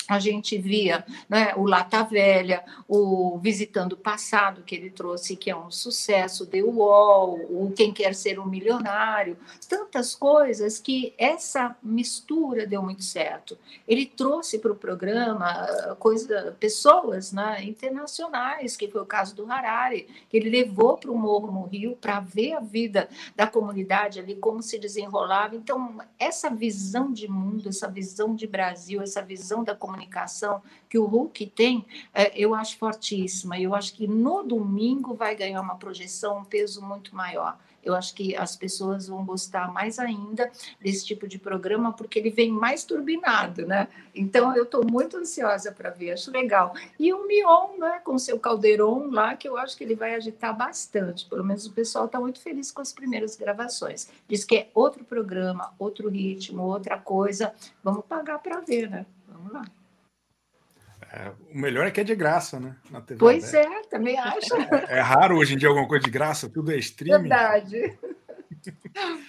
a gente via né, o Lata Velha, o Visitando o Passado, que ele trouxe, que é um sucesso, The Wall, o Quem Quer Ser um Milionário, tantas coisas que essa mistura deu muito certo. Ele trouxe para o programa ah, coisa, pessoas né, internacionais, que foi o caso do Harari, que ele levou para o Morro no Rio para ver a vida da comunidade ali, como se desenrolava. Então, essa visão de mundo, essa visão de Brasil, essa visão da comunidade, comunicação que o Hulk tem, é, eu acho fortíssima. Eu acho que no domingo vai ganhar uma projeção, um peso muito maior. Eu acho que as pessoas vão gostar mais ainda desse tipo de programa, porque ele vem mais turbinado, né? Então, eu estou muito ansiosa para ver, acho legal. E o Mion, né, com seu caldeirão lá, que eu acho que ele vai agitar bastante. Pelo menos o pessoal está muito feliz com as primeiras gravações. Diz que é outro programa, outro ritmo, outra coisa. Vamos pagar para ver, né? Vamos lá.
É, o melhor é que é de graça, né?
Na TV pois aberta. é, também acho.
É, é, raro hoje em dia alguma coisa de graça, tudo é streaming.
Verdade. *laughs*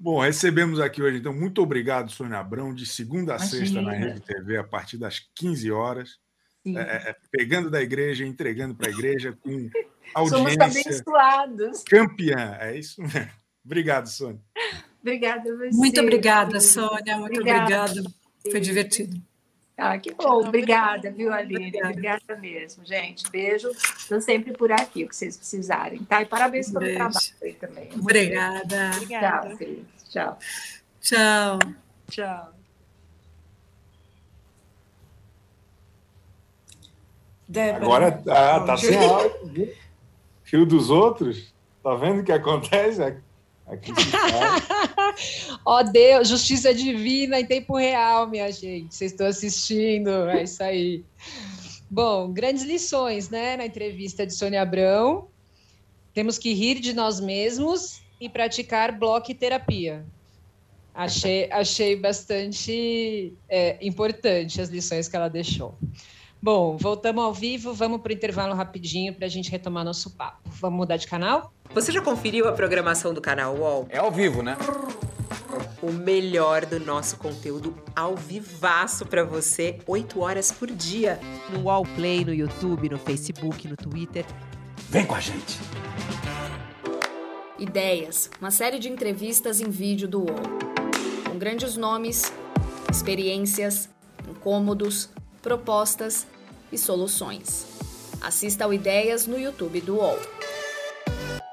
Bom, recebemos aqui hoje, então, muito obrigado, Sônia Abrão, de segunda a Imagina. sexta na Rede TV, a partir das 15 horas. É, é, pegando da igreja, entregando para a igreja com *laughs* audiência. Somos
abençoados.
Campeã, é isso mesmo. Obrigado, Sônia.
Obrigada você.
Muito obrigada, Sônia. Muito obrigada. obrigada. Foi divertido.
Ah, que bom. Obrigada, viu, Aline? Obrigada. Obrigada mesmo, gente. Beijo. Estou sempre por aqui, o que vocês precisarem, tá? E parabéns pelo Beijo. trabalho aí também.
Obrigada.
Obrigada. Tchau,
Tchau.
Tchau.
Débora. Agora tá, tá sem áudio. Rio dos outros. Tá vendo o que acontece? Aqui *laughs*
Ó oh, Deus, justiça divina em tempo real, minha gente. Vocês estão assistindo, é isso aí. Bom, grandes lições, né, na entrevista de Sônia Abrão. Temos que rir de nós mesmos e praticar bloco terapia. Achei, achei bastante é, importante as lições que ela deixou. Bom, voltamos ao vivo, vamos para o intervalo rapidinho para a gente retomar nosso papo. Vamos mudar de canal?
Você já conferiu a programação do canal UOL?
É ao vivo, né?
O melhor do nosso conteúdo ao vivaço para você, 8 horas por dia.
No UOL Play, no YouTube, no Facebook, no Twitter.
Vem com a gente!
Ideias, uma série de entrevistas em vídeo do UOL. Com grandes nomes, experiências, incômodos, propostas e soluções. Assista ao Ideias no YouTube do UOL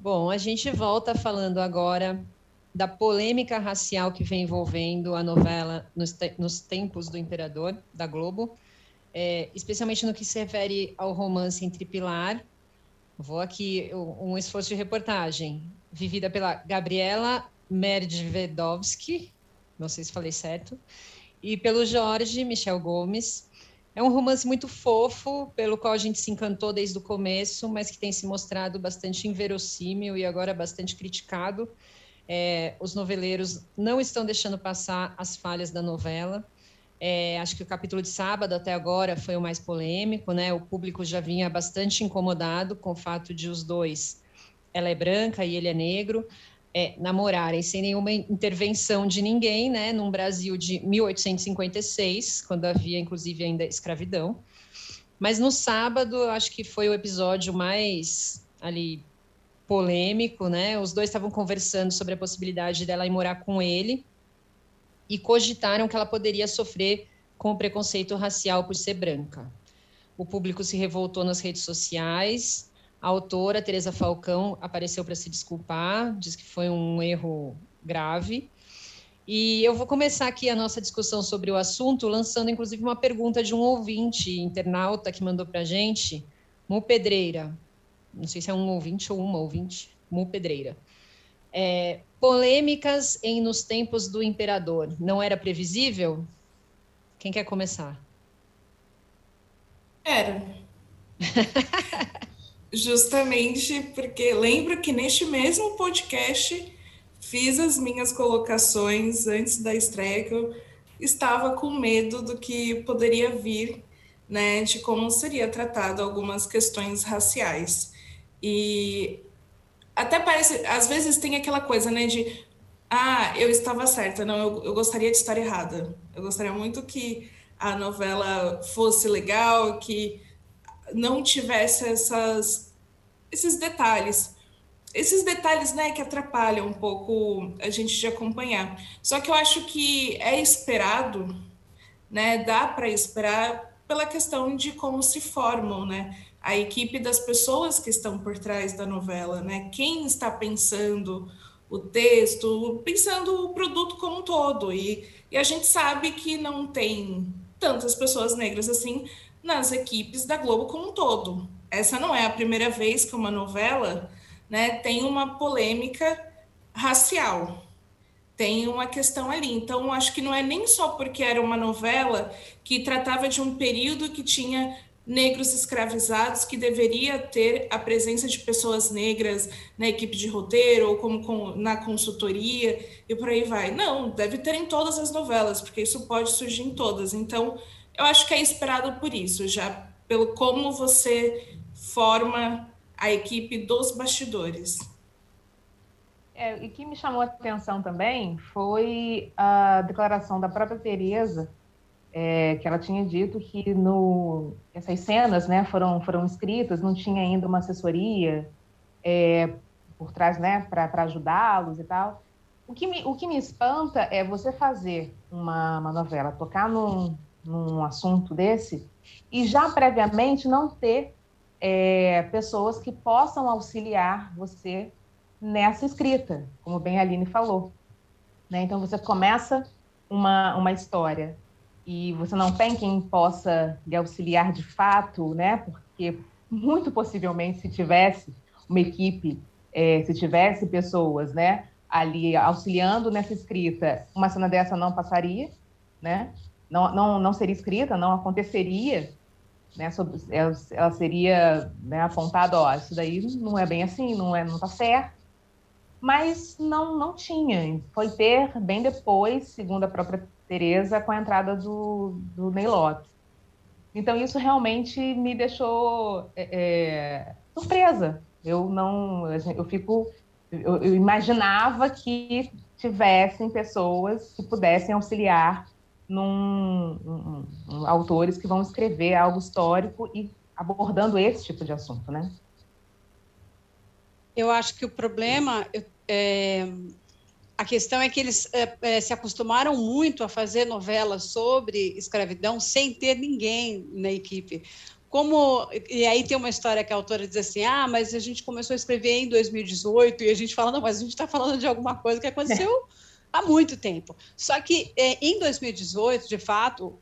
Bom, a gente volta falando agora da polêmica racial que vem envolvendo a novela nos, te nos tempos do Imperador, da Globo, é, especialmente no que se refere ao romance entre Pilar, vou aqui um esforço de reportagem, vivida pela Gabriela Merdvedovsky, não sei se falei certo, e pelo Jorge Michel Gomes, é um romance muito fofo, pelo qual a gente se encantou desde o começo, mas que tem se mostrado bastante inverossímil e agora bastante criticado. É, os noveleiros não estão deixando passar as falhas da novela. É, acho que o capítulo de sábado até agora foi o mais polêmico, né? O público já vinha bastante incomodado com o fato de os dois, ela é branca e ele é negro, é, namorarem sem nenhuma intervenção de ninguém, né, num Brasil de 1856, quando havia inclusive ainda escravidão. Mas no sábado, acho que foi o episódio mais ali polêmico, né? Os dois estavam conversando sobre a possibilidade dela ir morar com ele e cogitaram que ela poderia sofrer com o preconceito racial por ser branca. O público se revoltou nas redes sociais, a autora, Teresa Falcão, apareceu para se desculpar, diz que foi um erro grave. E eu vou começar aqui a nossa discussão sobre o assunto, lançando inclusive uma pergunta de um ouvinte, internauta, que mandou para a gente, Mu Pedreira. Não sei se é um ouvinte ou uma ouvinte, Mu Pedreira. É, polêmicas em Nos Tempos do Imperador. Não era previsível? Quem quer começar?
Era. *laughs* Justamente porque lembro que neste mesmo podcast fiz as minhas colocações antes da estreia que eu estava com medo do que poderia vir, né, de como seria tratado algumas questões raciais. E até parece, às vezes tem aquela coisa, né, de ah, eu estava certa, não, eu, eu gostaria de estar errada. Eu gostaria muito que a novela fosse legal, que não tivesse essas, esses detalhes. Esses detalhes né, que atrapalham um pouco a gente de acompanhar. Só que eu acho que é esperado, né, dá para esperar pela questão de como se formam né, a equipe das pessoas que estão por trás da novela, né? Quem está pensando o texto, pensando o produto como um todo. E, e a gente sabe que não tem tantas pessoas negras assim nas equipes da Globo como um todo. Essa não é a primeira vez que uma novela né, tem uma polêmica racial. Tem uma questão ali. Então, acho que não é nem só porque era uma novela que tratava de um período que tinha negros escravizados que deveria ter a presença de pessoas negras na equipe de roteiro ou como com, na consultoria e por aí vai. Não, deve ter em todas as novelas, porque isso pode surgir em todas. Então, eu acho que é esperado por isso, já pelo como você forma a equipe dos bastidores.
É, e que me chamou a atenção também foi a declaração da própria Tereza é, que ela tinha dito que no, essas cenas né, foram, foram escritas, não tinha ainda uma assessoria é, por trás né, para ajudá-los e tal. O que, me, o que me espanta é você fazer uma, uma novela, tocar num, num assunto desse e já previamente não ter é, pessoas que possam auxiliar você nessa escrita, como bem a Aline falou. Né? Então, você começa uma, uma história e você não tem quem possa lhe auxiliar de fato, né? Porque muito possivelmente se tivesse uma equipe, é, se tivesse pessoas, né, ali auxiliando nessa escrita, uma cena dessa não passaria, né? Não, não, não seria escrita, não aconteceria, né? Sobre, ela, seria né, apontada, ó, isso daí não é bem assim, não é, não tá certo. Mas não, não tinha. Foi ter bem depois, segundo a própria Tereza com a entrada do, do Ney. Então, isso realmente me deixou é, é, surpresa. Eu não, eu fico, eu, eu, imaginava que tivessem pessoas que pudessem auxiliar num, um, um, autores que vão escrever algo histórico e abordando esse tipo de assunto, né?
Eu acho que o problema é, a questão é que eles é, é, se acostumaram muito a fazer novelas sobre escravidão sem ter ninguém na equipe. Como e aí tem uma história que a autora diz assim: ah, mas a gente começou a escrever em 2018 e a gente fala não, mas a gente está falando de alguma coisa que aconteceu *laughs* é. Há muito tempo. Só que é, em 2018, de fato,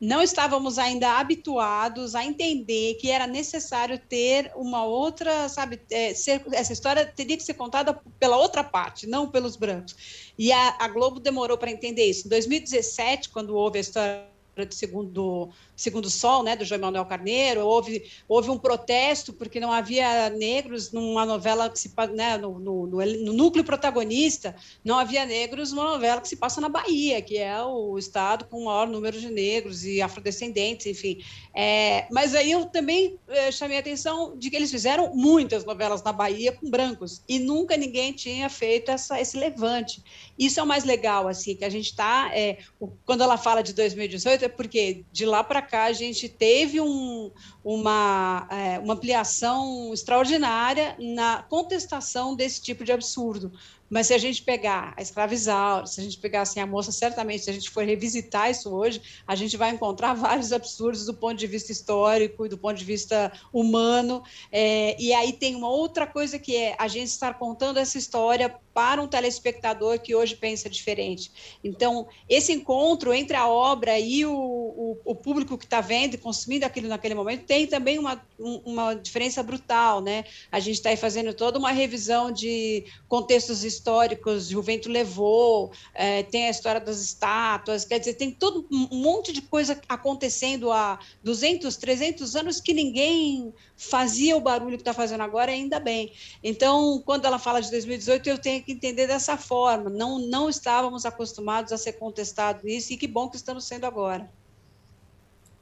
não estávamos ainda habituados a entender que era necessário ter uma outra, sabe, é, ser, essa história teria que ser contada pela outra parte, não pelos brancos. E a, a Globo demorou para entender isso. Em 2017, quando houve a história do segundo Segundo Sol, né, do João Manuel Carneiro, houve, houve um protesto porque não havia negros numa novela que se né, no, no, no, núcleo protagonista, não havia negros numa novela que se passa na Bahia, que é o estado com o maior número de negros e afrodescendentes, enfim. É, mas aí eu também é, chamei a atenção de que eles fizeram muitas novelas na Bahia com brancos e nunca ninguém tinha feito essa, esse levante. Isso é o mais legal, assim, que a gente está. É, quando ela fala de 2018, é porque de lá para cá a gente teve um, uma, é, uma ampliação extraordinária na contestação desse tipo de absurdo. Mas se a gente pegar a escravizaura, se a gente pegar assim, a moça, certamente, se a gente for revisitar isso hoje, a gente vai encontrar *laughs* vários absurdos do ponto de vista histórico e do ponto de vista humano. É, e aí tem uma outra coisa que é a gente estar contando essa história para um telespectador que hoje pensa diferente. Então, esse encontro entre a obra e o, o, o público que está vendo e consumindo aquilo naquele momento tem também uma, uma diferença brutal, né? A gente está aí fazendo toda uma revisão de contextos históricos históricos, o vento levou, é, tem a história das estátuas, quer dizer, tem todo um monte de coisa acontecendo há 200, 300 anos que ninguém fazia o barulho que está fazendo agora, ainda bem. Então, quando ela fala de 2018, eu tenho que entender dessa forma. Não, não estávamos acostumados a ser contestado isso, e que bom que estamos sendo agora.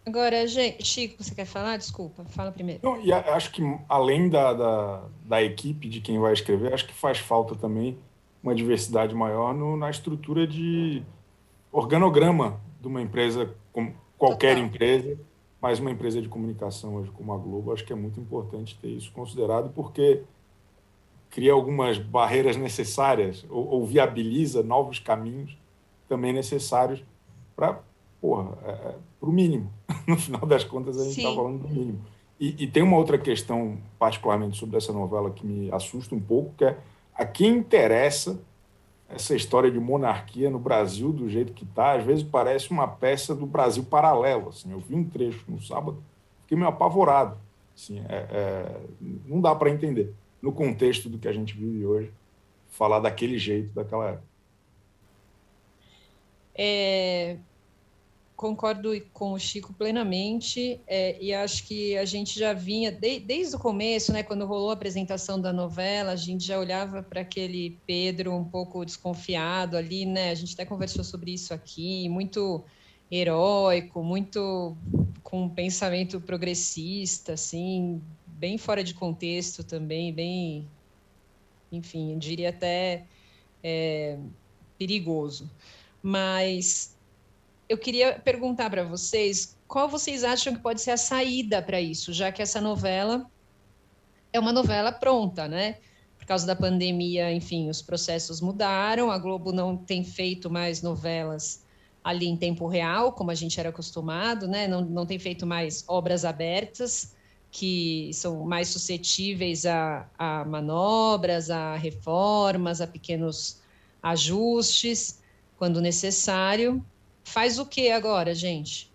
Agora, gente, Chico, você quer falar? Desculpa, fala primeiro.
Não, e acho que além da, da, da, equipe de quem vai escrever, acho que faz falta também uma diversidade maior no, na estrutura de organograma de uma empresa, como qualquer Total. empresa, mas uma empresa de comunicação hoje como a Globo, acho que é muito importante ter isso considerado, porque cria algumas barreiras necessárias ou, ou viabiliza novos caminhos também necessários para porra, é, é, para o mínimo. *laughs* No final das contas, a gente está falando do mínimo. E, e, tem uma outra questão, particularmente sobre essa novela, que me assusta um pouco, que é a quem interessa essa história de monarquia no Brasil do jeito que está. Às vezes parece uma peça do Brasil paralelo. Assim. Eu vi um trecho no sábado, fiquei meio apavorado. Assim, é, é, não dá para entender, no contexto do que a gente vive hoje, falar daquele jeito, daquela época.
É, concordo com o Chico plenamente, é, e acho que a gente já vinha, de, desde o começo, né, quando rolou a apresentação da novela, a gente já olhava para aquele Pedro um pouco desconfiado ali, né, a gente até conversou sobre isso aqui, muito heróico, muito com um pensamento progressista, assim, bem fora de contexto também, bem, enfim, diria até é, perigoso. Mas eu queria perguntar para vocês qual vocês acham que pode ser a saída para isso, já que essa novela é uma novela pronta, né? Por causa da pandemia, enfim, os processos mudaram, a Globo não tem feito mais novelas ali em tempo real, como a gente era acostumado, né? Não, não tem feito mais obras abertas, que são mais suscetíveis a, a manobras, a reformas, a pequenos ajustes, quando necessário. Faz o que agora, gente?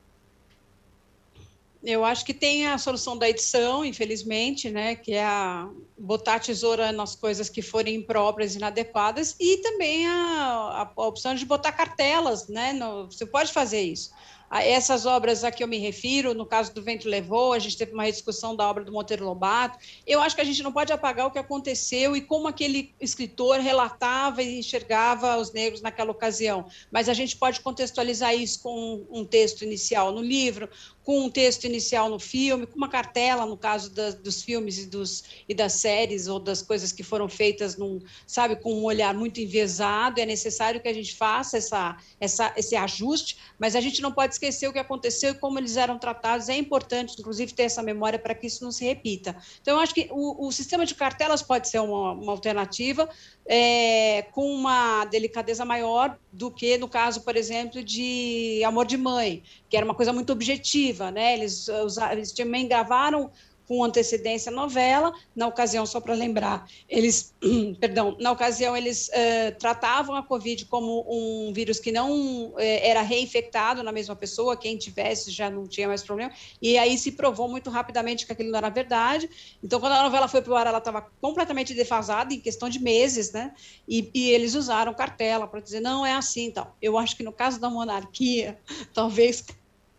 Eu acho que tem a solução da edição, infelizmente, né, que é a botar a tesoura nas coisas que forem impróprias, inadequadas, e também a, a opção de botar cartelas, né, no, você pode fazer isso essas obras a que eu me refiro, no caso do Vento Levou, a gente teve uma discussão da obra do Monteiro Lobato. Eu acho que a gente não pode apagar o que aconteceu e como aquele escritor relatava e enxergava os negros naquela ocasião, mas a gente pode contextualizar isso com um texto inicial no livro, com um texto inicial no filme, com uma cartela, no caso da, dos filmes e, dos, e das séries ou das coisas que foram feitas, num, sabe, com um olhar muito envezado. É necessário que a gente faça essa, essa, esse ajuste, mas a gente não pode esquecer o que aconteceu e como eles eram tratados. É importante, inclusive, ter essa memória para que isso não se repita. Então, eu acho que o, o sistema de cartelas pode ser uma, uma alternativa, é, com uma delicadeza maior do que no caso, por exemplo, de Amor de Mãe, que era uma coisa muito objetiva, né? Eles, eles também gravaram com antecedência a novela. Na ocasião, só para lembrar, eles, *clears throat* perdão, na ocasião eles uh, tratavam a Covid como um vírus que não uh, era reinfectado na mesma pessoa, quem tivesse já não tinha mais problema, e aí se provou muito rapidamente que aquilo não era verdade. Então, quando a novela foi para o ar, ela estava completamente defasada, em questão de meses, né? E, e eles usaram cartela para dizer, não é assim. Então, eu acho que no caso da monarquia, *laughs* talvez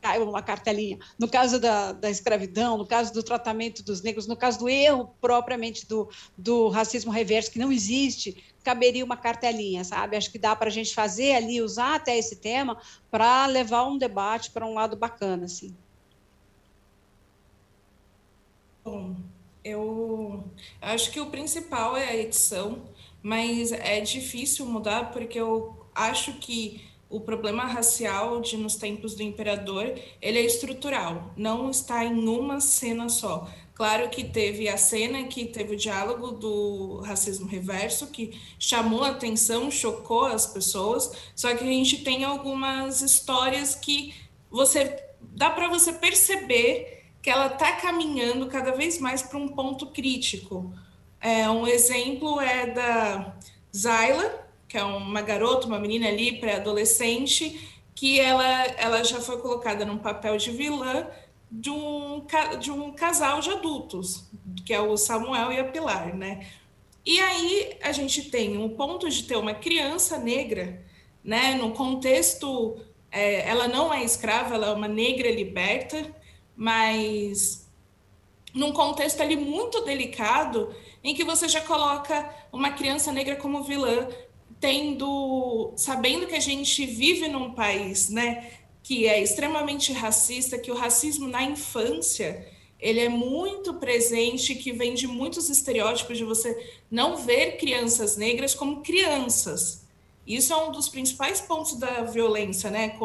caiu uma cartelinha. No caso da, da escravidão, no caso do tratamento dos negros, no caso do erro propriamente do, do racismo reverso, que não existe, caberia uma cartelinha, sabe? Acho que dá para a gente fazer ali, usar até esse tema para levar um debate para um lado bacana, assim.
Bom, eu acho que o principal é a edição, mas é difícil mudar porque eu acho que o problema racial de nos tempos do imperador, ele é estrutural, não está em uma cena só. Claro que teve a cena que teve o diálogo do racismo reverso, que chamou a atenção, chocou as pessoas, só que a gente tem algumas histórias que você dá para você perceber que ela está caminhando cada vez mais para um ponto crítico. É, um exemplo é da Zayla, que é uma garota, uma menina ali, pré-adolescente, que ela, ela já foi colocada num papel de vilã de um, de um casal de adultos, que é o Samuel e a Pilar, né? E aí a gente tem um ponto de ter uma criança negra, né, no contexto, é, ela não é escrava, ela é uma negra liberta, mas num contexto ali muito delicado, em que você já coloca uma criança negra como vilã, tendo, sabendo que a gente vive num país, né, que é extremamente racista, que o racismo na infância ele é muito presente, que vem de muitos estereótipos de você não ver crianças negras como crianças. Isso é um dos principais pontos da violência, né,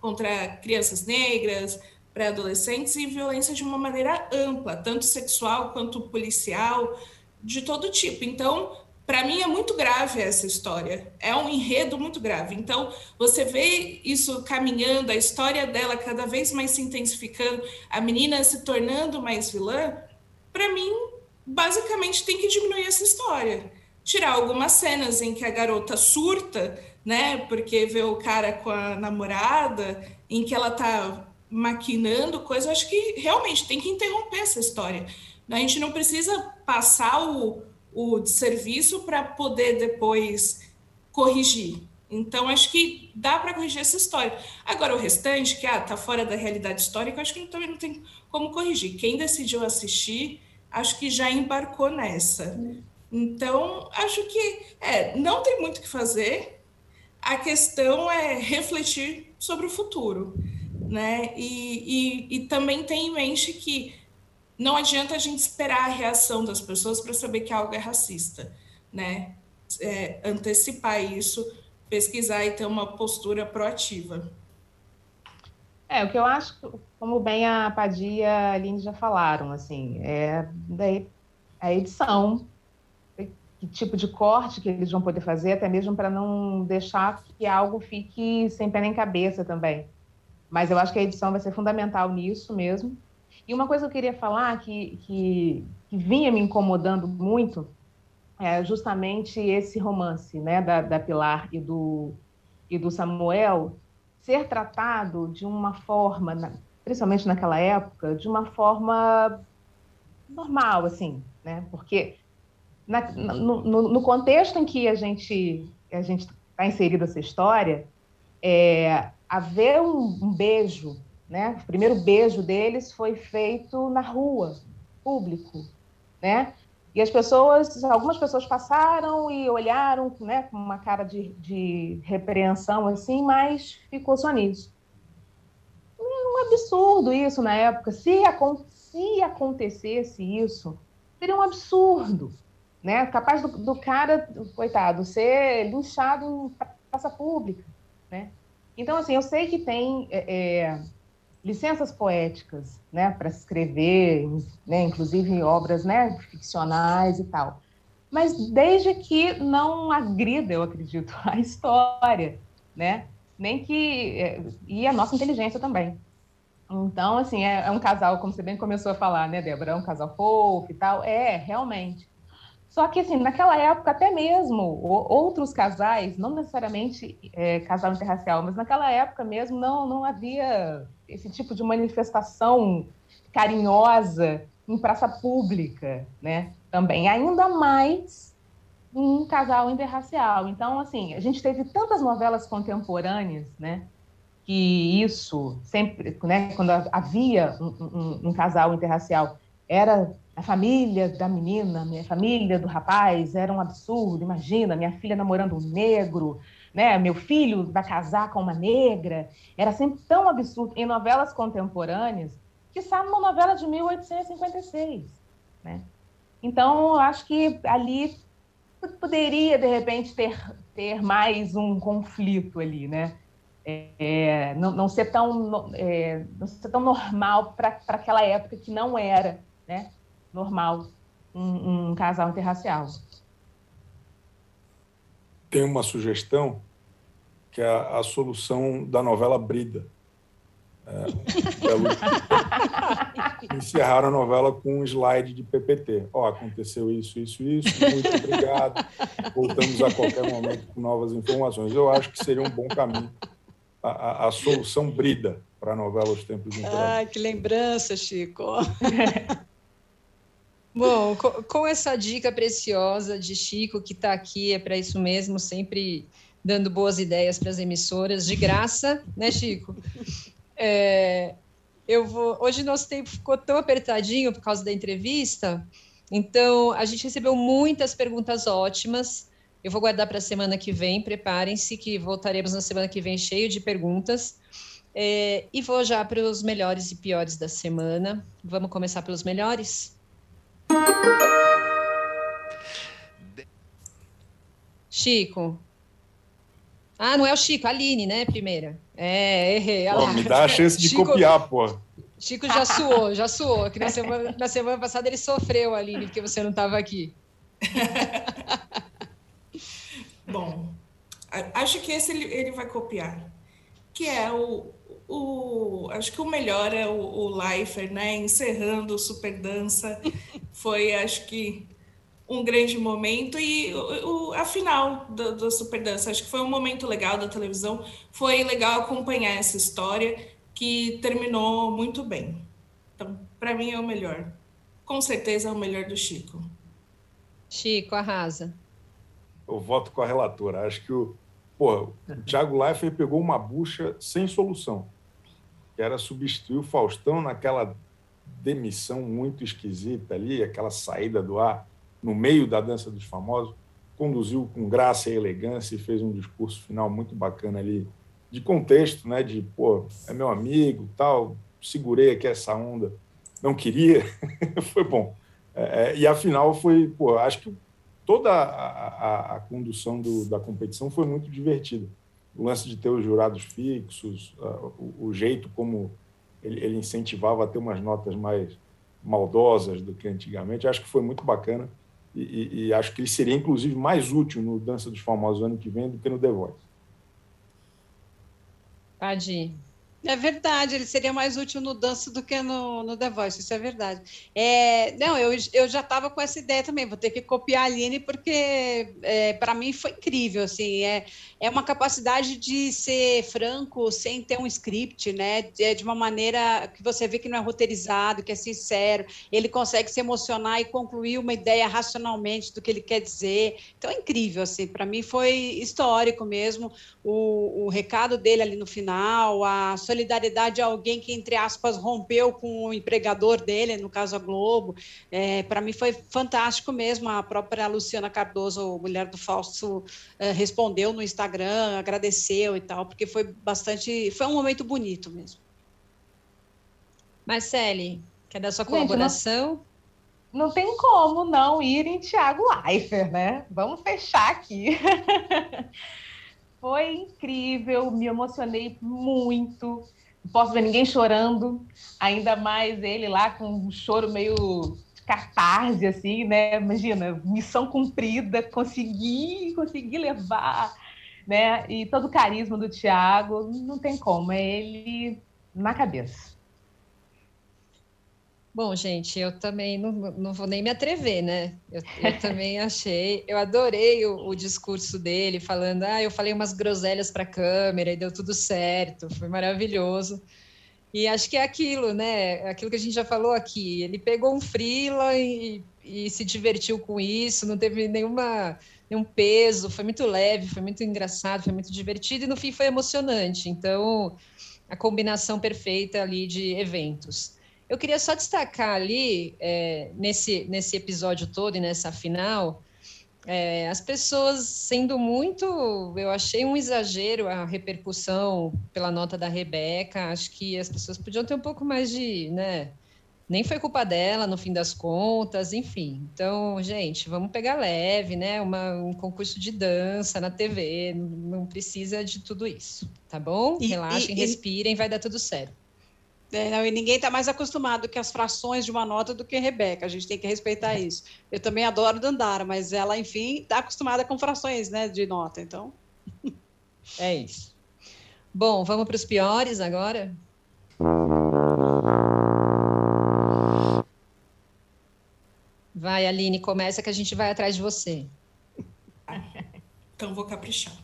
contra crianças negras, pré-adolescentes e violência de uma maneira ampla, tanto sexual quanto policial, de todo tipo. Então, para mim é muito grave essa história. É um enredo muito grave. Então, você vê isso caminhando, a história dela cada vez mais se intensificando, a menina se tornando mais vilã. Para mim, basicamente tem que diminuir essa história. Tirar algumas cenas em que a garota surta, né, porque vê o cara com a namorada, em que ela tá maquinando coisa, eu acho que realmente tem que interromper essa história. A gente não precisa passar o, o serviço para poder depois corrigir. Então, acho que dá para corrigir essa história. Agora, o restante, que ah, tá fora da realidade histórica, acho que também não tem como corrigir. Quem decidiu assistir, acho que já embarcou nessa. Então, acho que é, não tem muito o que fazer. A questão é refletir sobre o futuro. Né? E, e, e também tem em mente que não adianta a gente esperar a reação das pessoas para saber que algo é racista, né? É, antecipar isso, pesquisar e ter uma postura proativa.
É, o que eu acho, como bem a Padia e a Aline já falaram, assim, é daí a edição, que tipo de corte que eles vão poder fazer, até mesmo para não deixar que algo fique sem pé nem cabeça também. Mas eu acho que a edição vai ser fundamental nisso mesmo. E uma coisa que eu queria falar que, que, que vinha me incomodando muito é justamente esse romance né, da, da Pilar e do, e do Samuel ser tratado de uma forma, principalmente naquela época, de uma forma normal, assim, né? Porque na, no, no, contexto em que a gente a gente está inserido essa história, é, haver um, um beijo né? O primeiro beijo deles foi feito na rua, público, né? E as pessoas, algumas pessoas passaram e olharam, né, com uma cara de, de repreensão assim, mas ficou só nisso. Um absurdo isso na época. Se, se acontecesse isso, seria um absurdo, né? Capaz do, do cara, coitado, ser linchado em praça pública, né? Então, assim, eu sei que tem é, é licenças poéticas, né, para escrever, né, inclusive obras, né, ficcionais e tal. Mas desde que não agrida, eu acredito, *laughs* a história, né, nem que é, e a nossa inteligência também. Então, assim, é, é um casal, como você bem começou a falar, né, Débora, é um casal fofo e tal, é realmente. Só que, assim, naquela época, até mesmo outros casais, não necessariamente é, casal interracial, mas naquela época mesmo não, não havia esse tipo de manifestação carinhosa em praça pública, né? Também, ainda mais um casal interracial. Então, assim, a gente teve tantas novelas contemporâneas, né? Que isso sempre, né? Quando havia um, um, um casal interracial, era a família da menina, minha família do rapaz, era um absurdo. Imagina, minha filha namorando um negro, né? Meu filho vai casar com uma negra. Era sempre tão absurdo em novelas contemporâneas que sabe uma novela de 1856, né? Então, eu acho que ali poderia de repente ter ter mais um conflito ali, né? É, não, não, ser tão é, não ser tão normal para aquela época que não era, né? Normal um, um casal interracial.
Tem uma sugestão que é a, a solução da novela Brida. É, *laughs* encerraram a novela com um slide de PPT. Ó, oh, aconteceu isso, isso, isso, muito obrigado. Voltamos a qualquer momento com novas informações. Eu acho que seria um bom caminho. A, a, a solução Brida para a novela Os Tempos de
Ah, que lembrança, Chico. *laughs*
Bom, com, essa dica preciosa de Chico, que está aqui, é para isso mesmo, sempre dando boas ideias para as emissoras, de graça, né, Chico? É, eu vou. Hoje nosso tempo ficou tão apertadinho por causa da entrevista, então a gente recebeu muitas perguntas ótimas. Eu vou guardar para a semana que vem. Preparem-se que voltaremos na semana que vem cheio de perguntas. É, e vou já para os melhores e piores da semana. Vamos começar pelos melhores? Chico. Ah, não é o Chico, a Aline, né? Primeira. É, errei.
Pô, me dá a chance de Chico, copiar, pô.
Chico já suou, já suou. Que na semana, na semana passada ele sofreu, Aline, porque você não estava aqui. *laughs*
Bom, acho que esse ele, ele vai copiar. Que é o, o. Acho que o melhor é o, o né? Encerrando o Super Dança. *laughs* Foi, acho que um grande momento e o, o, a final do, do Super Dança. Acho que foi um momento legal da televisão. Foi legal acompanhar essa história que terminou muito bem. Então, para mim é o melhor. Com certeza é o melhor do Chico.
Chico, arrasa.
Eu voto com a relatora. Acho que o, porra, o Thiago Leifert pegou uma bucha sem solução, que era substituir o Faustão naquela demissão muito esquisita ali, aquela saída do ar no meio da dança dos famosos, conduziu com graça e elegância e fez um discurso final muito bacana ali, de contexto, né? De, pô, é meu amigo, tal, segurei aqui essa onda, não queria, *laughs* foi bom. É, é, e afinal foi, pô, acho que toda a, a, a condução do, da competição foi muito divertida. O lance de ter os jurados fixos, uh, o, jeito como ele, incentivava a ter umas notas mais maldosas do que antigamente, acho que foi muito bacana e, e, e, acho que ele seria, inclusive, mais útil no Dança dos Famosos ano que vem do que no The Voice.
Pode
é verdade, ele seria mais útil no dança do que no, no The Voice, isso é verdade. É, não, eu, eu já estava com essa ideia também, vou ter que copiar a Aline, porque é, para mim foi incrível, assim, é, é uma capacidade de ser franco sem ter um script, né, de, de uma maneira que você vê que não é roteirizado, que é sincero, ele consegue se emocionar e concluir uma ideia racionalmente do que ele quer dizer, então é incrível, assim, para mim foi histórico mesmo, o, o recado dele ali no final, a solidariedade a alguém que, entre aspas, rompeu com o empregador dele, no caso a Globo. É, Para mim foi fantástico mesmo. A própria Luciana Cardoso, mulher do Fausto, é, respondeu no Instagram, agradeceu e tal, porque foi bastante. Foi um momento bonito mesmo.
Marcele, quer dar sua colaboração?
Gente, não, não tem como não ir em Thiago Leifert, né? Vamos fechar aqui. *laughs* Foi incrível, me emocionei muito. Não posso ver ninguém chorando, ainda mais ele lá com um choro meio catarse, assim, né? Imagina, missão cumprida, consegui, consegui levar, né? E todo o carisma do Thiago, não tem como, é ele na cabeça.
Bom, gente, eu também não, não vou nem me atrever, né? Eu, eu *laughs* também achei, eu adorei o, o, discurso dele, falando, ah, eu falei umas groselhas para a câmera e deu tudo certo, foi maravilhoso. E acho que é aquilo, né? Aquilo que a gente já falou aqui. Ele pegou um frila e, e se divertiu com isso, não teve nenhuma nenhum peso, foi muito leve, foi muito engraçado, foi muito divertido e no fim foi emocionante. Então, a combinação perfeita ali de eventos. Eu queria só destacar ali, é, nesse, nesse episódio todo e nessa final, é, as pessoas sendo muito. Eu achei um exagero a repercussão pela nota da Rebeca. Acho que as pessoas podiam ter um pouco mais de. Né, nem foi culpa dela, no fim das contas, enfim. Então, gente, vamos pegar leve, né? Uma, um concurso de dança na TV, não precisa de tudo isso, tá bom? Relaxem, e, respirem, vai dar tudo certo.
É, não, e ninguém está mais acostumado com as frações de uma nota do que Rebeca. A gente tem que respeitar isso. Eu também adoro Dandara, mas ela, enfim, está acostumada com frações né, de nota. Então. *laughs*
É isso. Bom, vamos para os piores agora? Vai, Aline, começa que a gente vai atrás de você.
Então vou caprichar.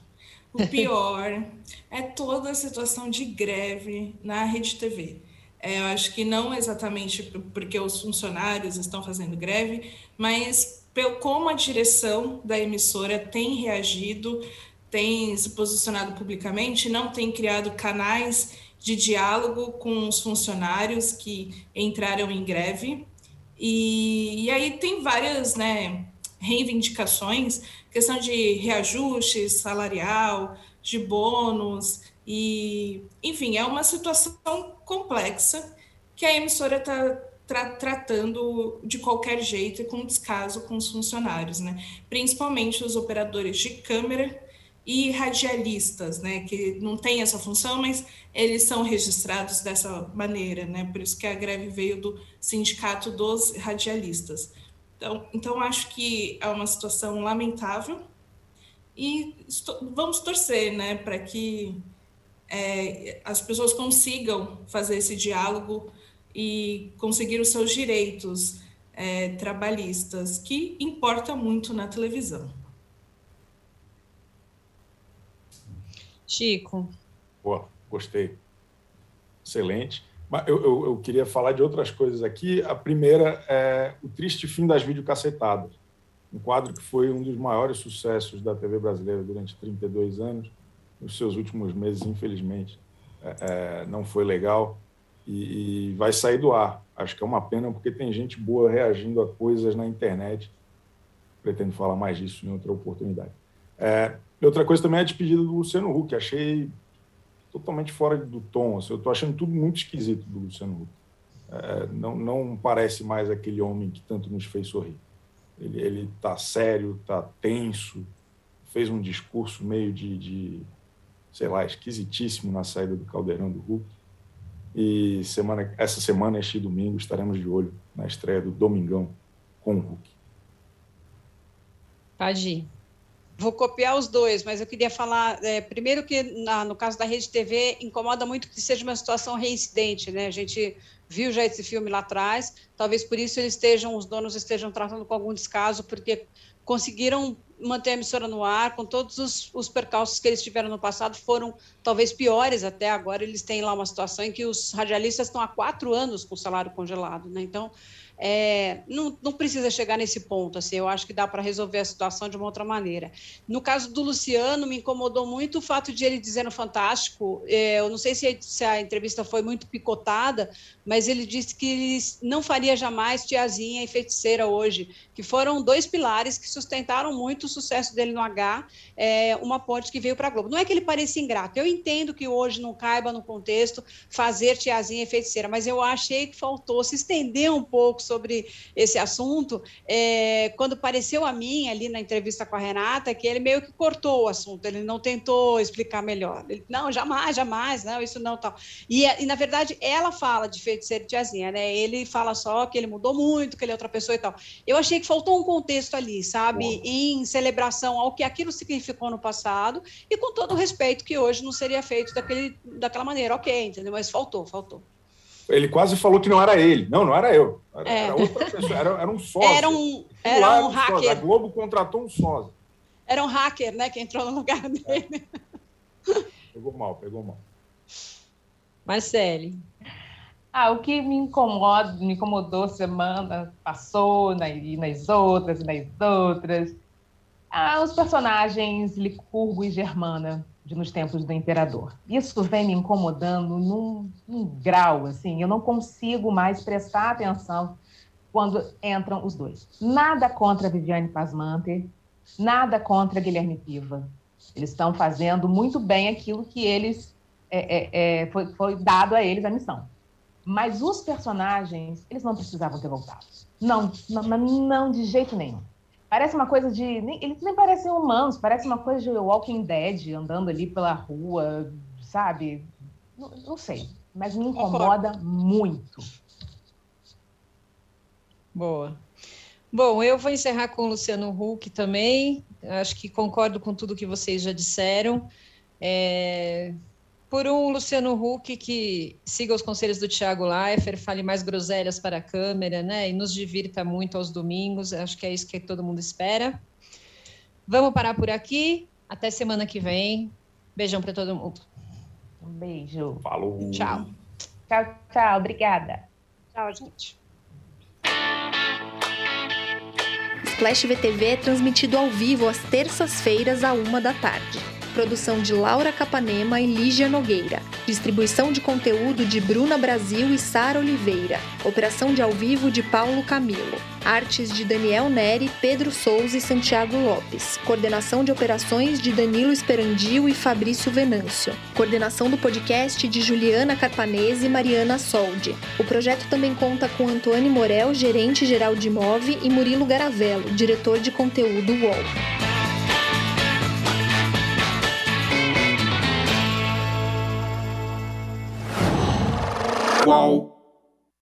O pior *laughs* é toda a situação de greve na Rede TV É, eu acho que não exatamente porque os funcionários estão fazendo greve, mas pelo como a direção da emissora tem reagido, tem se posicionado publicamente, não tem criado canais de diálogo com os funcionários que entraram em greve. E, e aí tem várias né, reivindicações, questão de reajuste salarial, de bônus, e enfim, é uma situação complexa que a emissora está tra tratando de qualquer jeito e com descaso com os funcionários, né? principalmente os operadores de câmera e radialistas, né, que não tem essa função, mas eles são registrados dessa maneira, né, por isso que a greve veio do sindicato dos radialistas. Então, então acho que é uma situação lamentável e vamos torcer, né, para que é, as pessoas consigam fazer esse diálogo e conseguir os seus direitos é, trabalhistas, que importa muito na televisão.
Chico.
Boa, gostei. Excelente. Mas eu, eu, eu, queria falar de outras coisas aqui. A primeira é O Triste Fim das Videocacetadas, um quadro que foi um dos maiores sucessos da TV brasileira durante 32 anos. Nos seus últimos meses, infelizmente, é, é, não foi legal e, e vai sair do ar. Acho que é uma pena, porque tem gente boa reagindo a coisas na internet. Pretendo falar mais disso em outra oportunidade. É, outra coisa também é a despedida do Luciano Huck. Achei totalmente fora do tom. Assim, eu estou achando tudo muito esquisito do Luciano Huck. É, não, não parece mais aquele homem que tanto nos fez sorrir. Ele está sério, está tenso, fez um discurso meio de, de, sei lá, esquisitíssimo na saída do caldeirão do Huck. E semana, essa semana, este domingo, estaremos de olho na estreia do Domingão com o Huck.
Pode ir. Vou copiar os dois, mas eu queria falar, é, primeiro que na, no caso da Rede TV, incomoda muito que seja uma situação reincidente, né? A gente viu já esse filme lá atrás, talvez por isso eles estejam, os donos estejam tratando com algum descaso, porque conseguiram manter a emissora no ar, com todos os, os percalços que eles tiveram no passado, foram talvez piores até agora, eles têm lá uma situação em que os radialistas estão há quatro anos com o salário congelado, né? Então, é, não, não, precisa chegar nesse ponto, assim, eu acho que dá para resolver a situação de uma outra maneira. No caso do Luciano, me incomodou muito o fato de ele dizer no Fantástico, é, eu não sei se se a, entrevista foi muito picotada, mas ele disse que não faria jamais Tiazinha e Feiticeira hoje, que foram dois pilares que sustentaram muito o sucesso dele no H, é, uma ponte que veio para a Globo. Não é que ele pareça ingrato, eu entendo que hoje não caiba no contexto fazer Tiazinha e Feiticeira, mas eu achei que faltou se estender um pouco sobre esse assunto, é, quando pareceu a mim ali na entrevista com a Renata, que ele meio que cortou o assunto, ele não tentou explicar melhor. Ele, não, jamais, jamais, não, isso não tal. E, e na verdade ela fala de feiticeiro tiazinha, né? Ele fala só que ele mudou muito, que ele é outra pessoa e tal. Eu achei que faltou um contexto ali, sabe, em celebração ao que aquilo significou no passado e com todo o respeito que hoje não seria feito daquele, daquela maneira, ok, entendeu? Mas faltou, faltou.
Ele quase falou que não era ele. Não, não era eu. Era, é. era outra pessoa, era, era um sócio. *laughs*
Era um, era um, um hacker. Sócio. A
Globo contratou um sócio.
Era um hacker, né, que entrou no lugar dele.
É. Pegou mal, pegou mal.
Marcele.
Ah, o que me incomoda, me incomodou semana passou, na, e nas outras, e nas outras. Ah, os personagens Licurgo e Germana de Nos Tempos do Imperador. Isso vem me incomodando num, num, grau, assim, eu não consigo mais prestar atenção quando entram os dois. Nada contra Viviane Pasmanter, nada contra Guilherme Piva. Eles estão fazendo muito bem aquilo que eles é, é, é, foi, foi dado a eles a missão. Mas os personagens, eles não precisavam ter voltado. Não, não, não de jeito nenhum. Parece uma coisa de. Nem, eles nem parecem humanos, parece uma coisa de Walking Dead andando ali pela rua, sabe? Não, não sei, mas me incomoda muito.
Boa. Bom, eu vou encerrar com o Luciano Huck também. Acho que concordo com tudo que vocês já disseram. É, por um Luciano Huck que siga os conselhos do Tiago Leifert, fale mais groselhas para a câmera, né? E nos divirta muito aos domingos. Acho que é isso que todo mundo espera. Vamos parar por aqui. Até semana que vem. Beijão para todo mundo.
Um beijo.
Falou.
Tchau.
Tchau, tchau. Obrigada.
Tchau, gente.
Splash VTV é transmitido ao vivo às terças-feiras, à uma da tarde. Produção de Laura Capanema e Lígia Nogueira. Distribuição de conteúdo de Bruna Brasil e Sara Oliveira. Operação de ao vivo de Paulo Camilo. Artes de Daniel Neri, Pedro Souza e Santiago Lopes. Coordenação de operações de Danilo Esperandio e Fabrício Venâncio. Coordenação do podcast de Juliana Carpanese e Mariana Soldi. O projeto também conta com Antônio Morel, gerente geral de Move, e Murilo Garavello, diretor de conteúdo UOL.
哇。